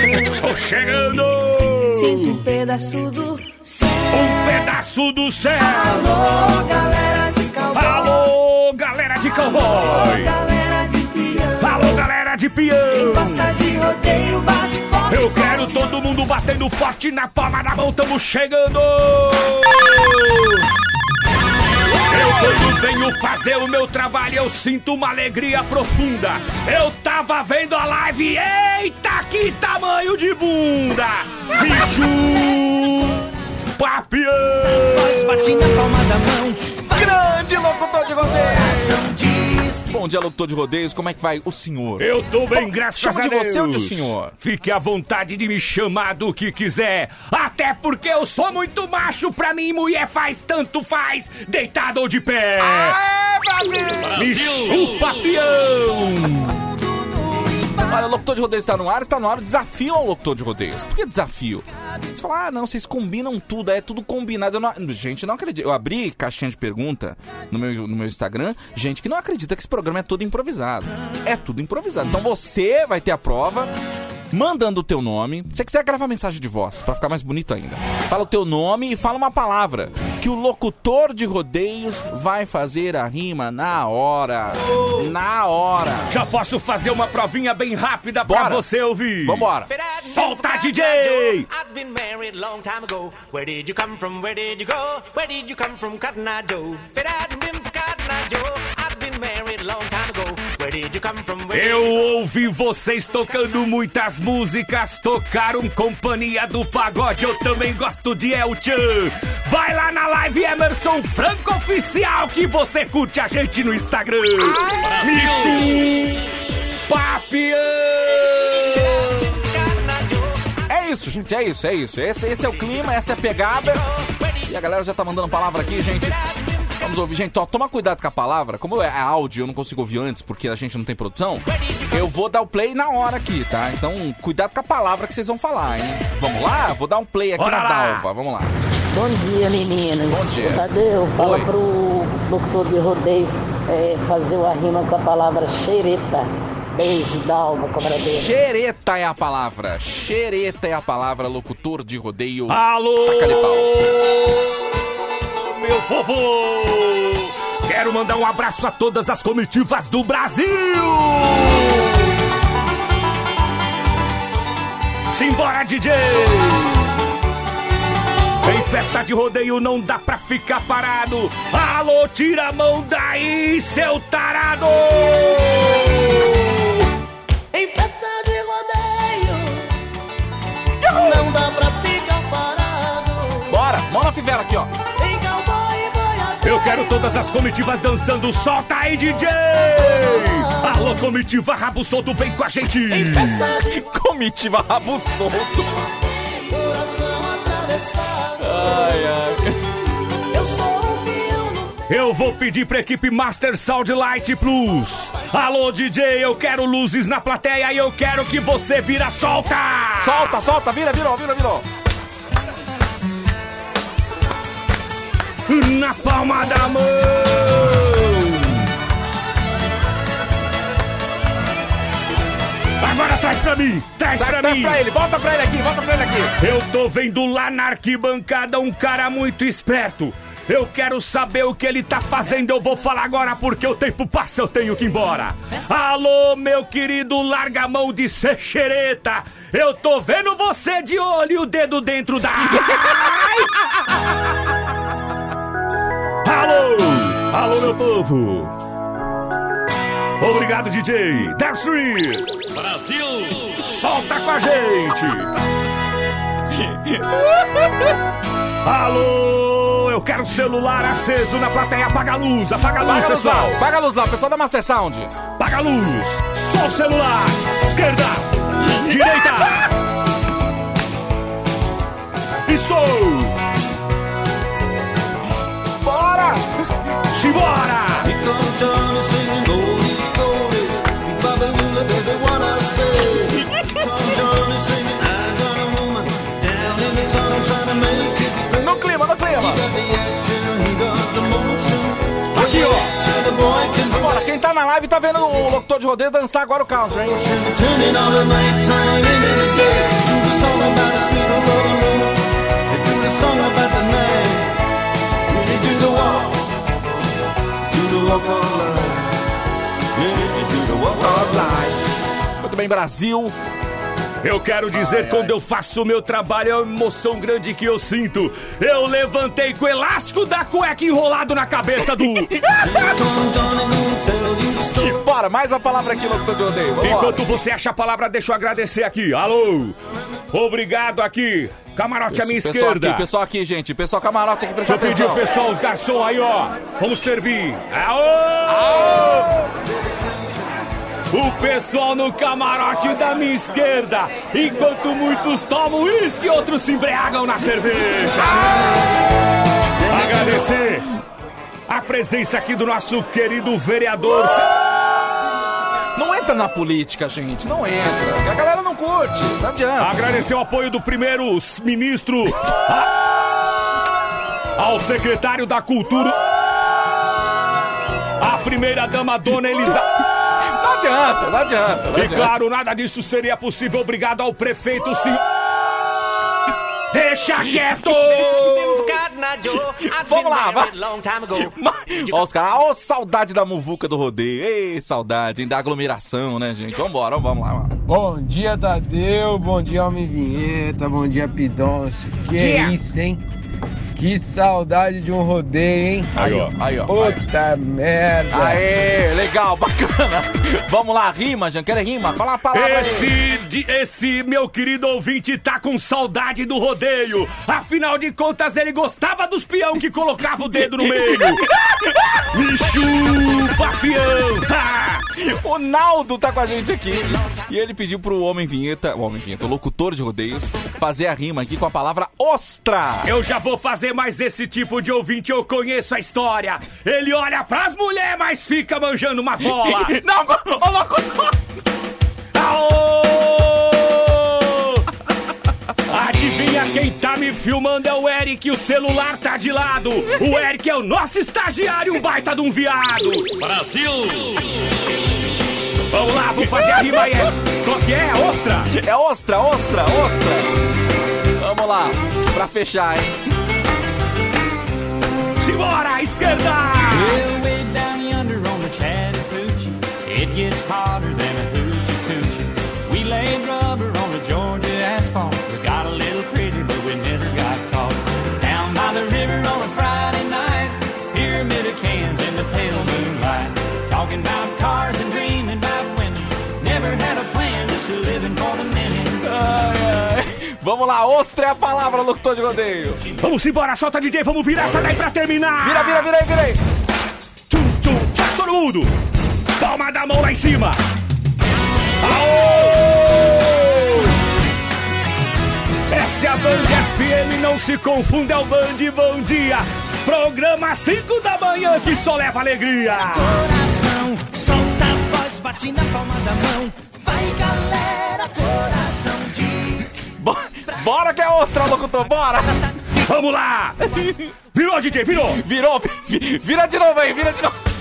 Speaker 9: Tô chegando!
Speaker 1: Sinto um pedaço do céu.
Speaker 9: Um pedaço do céu!
Speaker 1: Alô, galera de cowboy.
Speaker 9: Alô, galera de cowboy!
Speaker 1: Galera de peão.
Speaker 9: Alô, galera de peão!
Speaker 1: Quem gosta de rodeio, bate forte.
Speaker 9: Eu quero todo mundo batendo forte na palma da mão, tamo chegando! Eu quando venho fazer o meu trabalho, eu sinto uma alegria profunda. Eu tava vendo a live, eita, que tamanho de bunda! Bicho! Papião!
Speaker 1: Nós bate na palma da mão.
Speaker 3: Grande locutor de rodeios! Bom dia, locutor de rodeios. Como é que vai o senhor?
Speaker 9: Eu tô bem,
Speaker 3: Bom,
Speaker 9: graças
Speaker 3: chama
Speaker 9: a
Speaker 3: de
Speaker 9: Deus.
Speaker 3: você ou de senhor?
Speaker 9: Fique à vontade de me chamar do que quiser. Até porque eu sou muito macho. Pra mim, mulher faz tanto faz, deitado ou de pé.
Speaker 3: Aê, Brasil!
Speaker 9: Me chupa, peão!
Speaker 3: Olha, o locutor de rodeios está no ar, está no ar o desafio ao locutor de rodeios. Por que desafio? Você fala, ah, não, vocês combinam tudo, é tudo combinado. Eu não... Gente, não acredito. Eu abri caixinha de pergunta no meu, no meu Instagram, gente que não acredita que esse programa é todo improvisado. É tudo improvisado. Então você vai ter a prova mandando o teu nome. Se você quiser gravar mensagem de voz, pra ficar mais bonito ainda. Fala o teu nome e fala uma palavra que o locutor de rodeios vai fazer a rima na hora. Na hora.
Speaker 9: Já posso fazer uma provinha bem rápida pra você ouvir.
Speaker 3: Vambora.
Speaker 9: Solta, DJ!
Speaker 21: I've been married long time ago. Where did you come from? Where did you go? Where did you come from, Cotton Eye Joe? If it hadn't been for Cotton Eye Joe,
Speaker 9: Eu ouvi vocês tocando muitas músicas, tocaram Companhia do Pagode, eu também gosto de El Chan. Vai lá na live Emerson Franco Oficial que você curte a gente no Instagram. Me chupa, peão!
Speaker 3: É isso, gente, é isso, é isso. Esse, esse é o clima, essa é a pegada. E a galera já tá mandando palavra aqui, gente. Vamos ouvir, gente. Ó, toma cuidado com a palavra. Como é áudio, eu não consigo ouvir antes porque a gente não tem produção. Eu vou dar o play na hora aqui, tá? Então, cuidado com a palavra que vocês vão falar, hein? Vamos lá? Vou dar um play aqui
Speaker 9: Bora
Speaker 3: na
Speaker 9: lá.
Speaker 3: Dalva. Vamos lá.
Speaker 22: Bom dia, meninas.
Speaker 3: Bom dia.
Speaker 22: Ô, Tadeu, fala
Speaker 3: Oi.
Speaker 22: pro locutor de rodeio é, fazer uma rima com a palavra xereta. Beijo, Dalva, cobradeira.
Speaker 3: Xereta é a palavra. Xereta é a palavra, locutor de rodeio.
Speaker 9: Alô! Meu povo! Quero mandar um abraço a todas as comitivas do Brasil! Simbora, DJ! Em festa de rodeio não dá pra ficar parado. Alô, tira a mão daí, seu tarado!
Speaker 1: Em festa de rodeio. Não dá pra ficar parado.
Speaker 3: Bora, mão na fivela aqui, ó.
Speaker 9: Eu quero todas as comitivas dançando, solta aí, DJ! Alô, comitiva rabo solto, vem com a gente!
Speaker 3: Comitiva rabo solto.
Speaker 1: Coração atravessado.
Speaker 3: Ai, ai.
Speaker 1: Eu
Speaker 9: vou pedir pra equipe Master Sound Light Plus. Alô, DJ, eu quero luzes na plateia e eu quero que você vira solta!
Speaker 3: Solta, solta, vira, virou, vira, virou.
Speaker 9: Na palma da mão! Agora traz pra mim! Traz
Speaker 3: Traz,
Speaker 9: pra
Speaker 3: traz
Speaker 9: mim!
Speaker 3: pra ele, volta pra ele aqui, volta pra ele aqui.
Speaker 9: Eu tô vendo lá na arquibancada um cara muito esperto. Eu quero saber o que ele tá fazendo. Eu vou falar agora porque o tempo passa, eu tenho que ir embora. Alô, meu querido, larga a mão de ser xereta. Eu tô vendo você de olho e o dedo dentro da. Alô! Alô, meu povo! Obrigado, DJ! Darcy!
Speaker 21: Brasil!
Speaker 9: Solta com a gente! Alô! Eu quero celular aceso na plateia. Apaga a luz, apaga a luz,
Speaker 3: Paga a luz
Speaker 9: pessoal!
Speaker 3: lá, paga a luz lá, pessoal da Master Sound.
Speaker 9: Apaga a luz! Só o celular! Esquerda! Direita! Isso!
Speaker 3: Bora!
Speaker 9: Simbora!
Speaker 3: No clima, no clima.
Speaker 9: Aqui, ó.
Speaker 3: Agora, quem tá na live tá vendo o locutor de rodeio dançar agora o country, hein? Muito bem, Brasil.
Speaker 9: Eu quero dizer, quando eu faço o meu trabalho, é uma emoção grande que eu sinto. Eu levantei com o elástico da cueca enrolado na cabeça do.
Speaker 3: Bora, mais uma palavra aqui, locutor de. Vambora.
Speaker 9: Enquanto você acha a palavra, deixa eu agradecer aqui. Alô! Obrigado aqui. Camarote à minha
Speaker 3: pessoal
Speaker 9: esquerda.
Speaker 3: aqui, pessoal aqui, gente. Pessoal camarote aqui, presta
Speaker 9: eu pedir o pessoal, os garçons aí, ó. Vamos servir. Aô! O pessoal no camarote da minha esquerda. Enquanto muitos tomam uísque, outros se embriagam na cerveja. Agradecer a presença aqui do nosso querido vereador.
Speaker 3: Não entra na política, gente. Não entra. A galera não curte. Não adianta.
Speaker 9: Agradecer o apoio do primeiro ministro a- ao secretário da Cultura, a primeira dama Dona Elisa.
Speaker 3: Não adianta, não adianta. não
Speaker 9: E
Speaker 3: adianta.
Speaker 9: claro, nada disso seria possível. Obrigado ao prefeito, senhor. Deixa quieto!
Speaker 3: Vamos lá, vai. Ó, os caras, ó, saudade da muvuca do rodeio. Ei, saudade, hein, da aglomeração, né, gente? Vambora, vamos lá. Vamos lá.
Speaker 4: Bom dia, Tadeu. Bom dia, Homem Vinheta. Bom dia, Pidoncio. Que
Speaker 3: Dia.
Speaker 4: isso, hein? Que saudade de um rodeio, hein?
Speaker 3: Aí, ó, aí, ó.
Speaker 4: Puta merda.
Speaker 3: Aê, legal, bacana. Vamos lá, rima, Jean, quer rima? Fala uma palavra
Speaker 9: Esse,
Speaker 3: aí.
Speaker 9: de- esse meu querido ouvinte tá com saudade do rodeio. Afinal de contas, ele gostava dos peão que colocava o dedo no meio. Me chupa, peão! Ha!
Speaker 3: O Naldo tá com a gente aqui. E ele pediu pro Homem Vinheta, o Homem Vinheta, o locutor de rodeios, fazer a rima aqui com a palavra ostra.
Speaker 9: Eu já vou fazer mais esse tipo de ouvinte, eu conheço a história. Ele olha pras mulheres, mas fica manjando umas bolas.
Speaker 3: Não, locutor!
Speaker 9: Aô! Adivinha quem tá me filmando é o Eric, o celular tá de lado. O Eric é o nosso estagiário, um baita de um viado.
Speaker 21: Brasil!
Speaker 9: Vamos lá, vamos fazer a rima aí. Qual que é? Ostra?
Speaker 3: É ostra, ostra, ostra. Vamos lá, pra fechar, hein?
Speaker 9: Simbora, esquerda!
Speaker 21: Well, it gets hotter than a hoochie coochie. We laid rubber on the Georgia asphalt. We got a little crazy, but we never got caught. Down by the river on a Friday night, pyramid of cans in the pale moonlight. Talking about cars and dreaming about women. Never had a plan, just living for the minute.
Speaker 3: Ai, ai. Vamos lá, ostra é a palavra, locutor de rodeio.
Speaker 9: Vamos embora, solta DJ, vamos virar essa daí pra terminar.
Speaker 3: Vira, vira, vira aí, vira aí.
Speaker 9: Tchum, tchum, tchá, todo mundo. Palma da mão lá em cima. Aô! Essa é a Band FM, não se confunda, é o Band Bom Dia. Programa 5 da manhã que só leva alegria.
Speaker 21: Coração, solta a voz, bate na palma da mão. Vai galera, coração de.
Speaker 3: Bo- Bora que é ostra, locutor, bora.
Speaker 9: Vamos lá. Virou, DJ, virou.
Speaker 3: Virou, vi- vira de novo aí, vira de novo.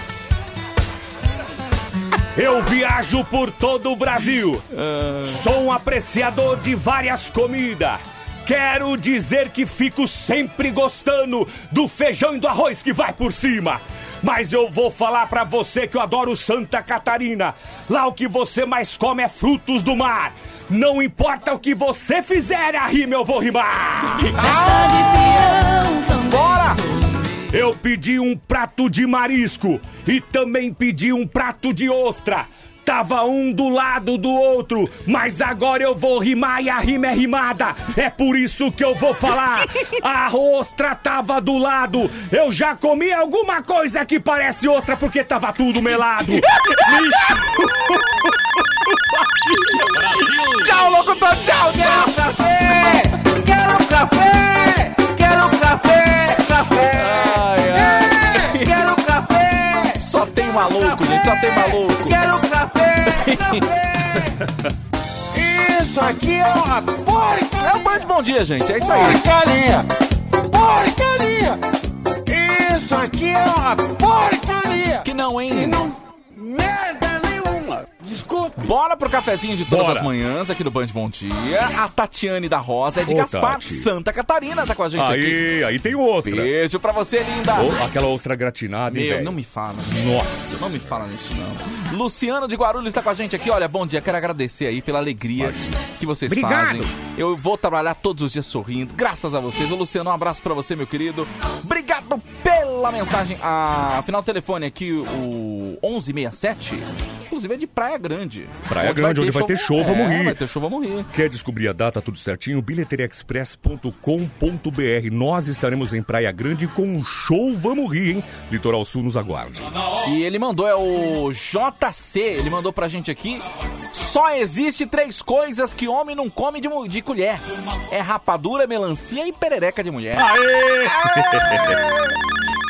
Speaker 9: Eu viajo por todo o Brasil. Sou um apreciador de várias comidas. Quero dizer que fico sempre gostando do feijão e do arroz que vai por cima. Mas eu vou falar pra você que eu adoro Santa Catarina. Lá o que você mais come é frutos do mar. Não importa o que você fizer, a rima eu vou rimar.
Speaker 3: Bora!
Speaker 9: Eu pedi um prato de marisco e também pedi um prato de ostra. Tava um do lado do outro, mas agora eu vou rimar e a rima é rimada. É por isso que eu vou falar. A ostra tava do lado. Eu já comi alguma coisa que parece ostra porque tava tudo melado.
Speaker 3: Tchau, locutor, tchau, tchau.
Speaker 5: Café! Quero café! Quero café! Café!
Speaker 3: Maluco, gente, só tem maluco.
Speaker 5: Quero café! Café! Isso aqui é uma porcaria!
Speaker 3: É um bando de bom dia, gente, é isso aí.
Speaker 5: Porcaria! Porcaria! Isso aqui é uma porcaria!
Speaker 3: Que não, hein?
Speaker 5: Que não... Merda Desculpa!
Speaker 3: Bora pro cafezinho de todas
Speaker 9: Bora.
Speaker 3: as manhãs aqui do Band Bom Dia. A Tatiane da Rosa é de
Speaker 9: Ô,
Speaker 3: Gaspar,
Speaker 9: Tati.
Speaker 3: Santa Catarina, tá com a gente aqui.
Speaker 9: Aí, aí tem ostra.
Speaker 3: Beijo pra você, linda.
Speaker 9: Ô, aquela ostra gratinada, hein,
Speaker 3: Meu,
Speaker 9: velho?
Speaker 3: não me fala.
Speaker 9: Nossa.
Speaker 3: Não me fala nisso, não. Luciano de Guarulhos está com a gente aqui. Olha, bom dia. Quero agradecer aí pela alegria que vocês
Speaker 8: Obrigado.
Speaker 3: fazem. Eu vou trabalhar todos os dias sorrindo, graças a vocês. Ô, Luciano, um abraço pra você, meu querido. Obrigado pela mensagem. Ah, afinal, o telefone aqui, o 1167. Inclusive é de Praia Grande.
Speaker 9: Praia Grande, onde vai ter show, vamos
Speaker 3: É,
Speaker 9: rir.
Speaker 3: Vai ter show, vamos rir.
Speaker 9: Quer descobrir a data tudo certinho? bilheteriaexpress.com.br. Nós estaremos em Praia Grande com um show Vamos Rir, hein? Litoral Sul nos aguarde.
Speaker 3: E ele mandou, é o JC, ele mandou pra gente aqui. Só existe três coisas que homem não come de, de colher: é rapadura, melancia e perereca de mulher.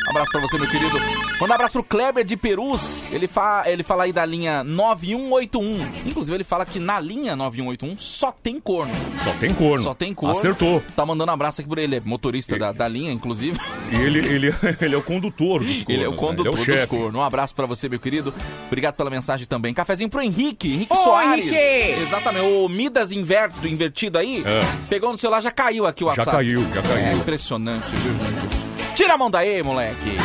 Speaker 3: Um abraço pra você, meu querido. Manda um abraço pro Kleber de Perus. Ele, fa ele fala aí da linha 9181. Inclusive, ele fala que na linha 9181 só tem corno.
Speaker 9: Só tem corno.
Speaker 3: Só tem corno.
Speaker 9: Acertou.
Speaker 3: Tá mandando um abraço aqui por ele. É motorista da, da linha, inclusive.
Speaker 9: E ele, ele, ele é o condutor dos cornos.
Speaker 3: Ele é o
Speaker 9: né?
Speaker 3: condutor
Speaker 9: Ele é o
Speaker 3: dos cornos. Um abraço pra você, meu querido. Obrigado pela mensagem também. Cafezinho pro Henrique. Henrique
Speaker 8: Ô,
Speaker 3: Soares.
Speaker 8: Henrique!
Speaker 3: Exatamente. O Midas inver- invertido aí.
Speaker 9: É.
Speaker 3: Pegou no celular, já caiu aqui o
Speaker 9: Já
Speaker 3: WhatsApp.
Speaker 9: caiu, já caiu.
Speaker 3: É impressionante, viu? Tira a mão daí, moleque.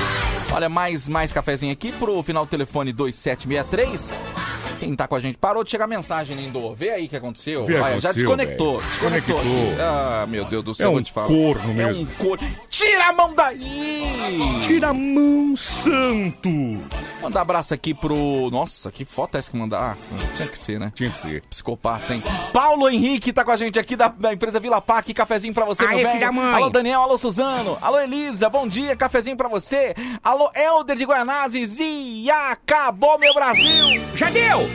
Speaker 3: Olha, mais, mais cafezinho aqui pro final do telefone 2763. Quem tá com a gente parou de chegar mensagem, Lindo. Vê aí o que aconteceu.
Speaker 9: Vê,
Speaker 3: Olha, já
Speaker 9: aconteceu,
Speaker 3: desconectou.
Speaker 9: velho.
Speaker 3: Desconectou.
Speaker 9: Desconectou.
Speaker 3: Ah, meu Deus do céu,
Speaker 9: É
Speaker 3: vou
Speaker 9: um
Speaker 3: te falar.
Speaker 9: corno
Speaker 3: É
Speaker 9: mesmo.
Speaker 3: um corno. Tira a mão daí!
Speaker 9: Tira a mão, santo!
Speaker 3: Mandar abraço aqui pro. Nossa, que foto é essa que mandar? Ah, tinha que ser, né?
Speaker 9: Tinha que ser.
Speaker 3: Psicopata, hein? Paulo Henrique tá com a gente aqui da, da empresa Vila Pac. Cafezinho pra você,
Speaker 8: Aê,
Speaker 3: meu velho.
Speaker 8: mãe.
Speaker 3: Alô, Daniel. Alô, Suzano. Alô, Elisa. Bom dia. Cafezinho pra você. Alô, Helder de Guanazes. E acabou, meu Brasil.
Speaker 8: Já deu!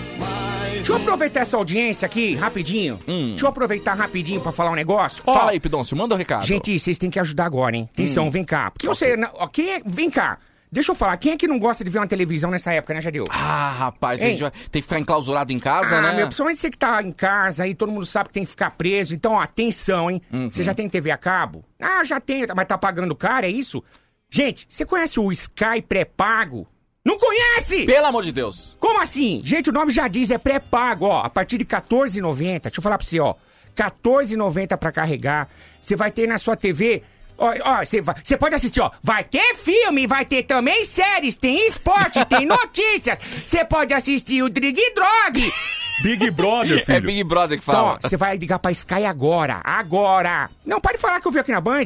Speaker 8: Deixa eu aproveitar essa audiência aqui, rapidinho. Deixa eu aproveitar rapidinho pra falar um negócio. Ó,
Speaker 3: Hum. Fala aí, Pidoncio. Manda o recado.
Speaker 8: Gente, vocês têm que ajudar agora, hein? Atenção,
Speaker 3: Hum.
Speaker 8: vem cá. Porque você. na- ó, Quem é, vem cá. Deixa eu falar, quem é que não gosta de ver uma televisão nessa época, né, Jadeu?
Speaker 3: Ah, rapaz, a gente vai ter que ficar enclausurado em casa,
Speaker 8: ah,
Speaker 3: né?
Speaker 8: meu, principalmente você que tá em casa aí, todo mundo sabe que tem que ficar preso. Então, ó, atenção, hein?
Speaker 3: Uhum.
Speaker 8: Você já tem TV a cabo? Ah, já tem, mas tá pagando caro, é isso? Gente, você conhece o Sky pré-pago? Não conhece?
Speaker 3: Pelo amor de Deus.
Speaker 8: Como assim? Gente, o nome já diz, é pré-pago, ó. A partir de R$14,90. Deixa eu falar pra você, ó. R$14,90 pra carregar. Você vai ter na sua TV. Ó, ó, você vai- você pode assistir, ó. Vai ter filme, vai ter também séries, tem esporte, tem notícias. Você pode assistir o Drig Drog.
Speaker 9: Big Brother, filho.
Speaker 3: É Big Brother que
Speaker 8: Então,
Speaker 3: fala.
Speaker 8: ó, você vai ligar pra Sky agora. Agora. Não, pode falar que eu vi aqui na Band.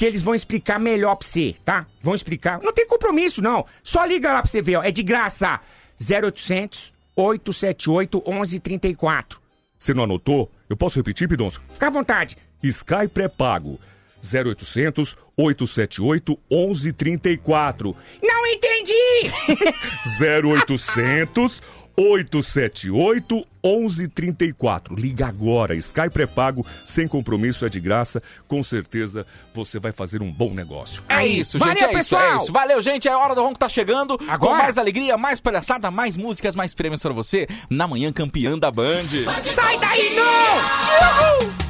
Speaker 8: Que eles vão explicar melhor pra você, tá? Vão explicar. Não tem compromisso, não. Só liga lá pra você ver, ó. É de graça. 0800 878 1134.
Speaker 9: Você não anotou? Eu posso repetir, Pidoncio?
Speaker 8: Fica à vontade.
Speaker 9: Sky pré-pago. 0800 878 1134.
Speaker 8: Não entendi!
Speaker 9: 0800 878 1134. Liga agora. Sky pré-pago, sem compromisso, é de graça. Com certeza você vai fazer um bom negócio.
Speaker 3: É isso,
Speaker 8: Valeu,
Speaker 3: gente. É isso, é
Speaker 8: pessoal.
Speaker 3: isso. Valeu, gente. A hora do ronco tá chegando. Com
Speaker 8: Agora?
Speaker 3: mais alegria, mais palhaçada, mais músicas, mais prêmios pra você. Na manhã campeã da Band.
Speaker 8: Sai daí, não! Uhul!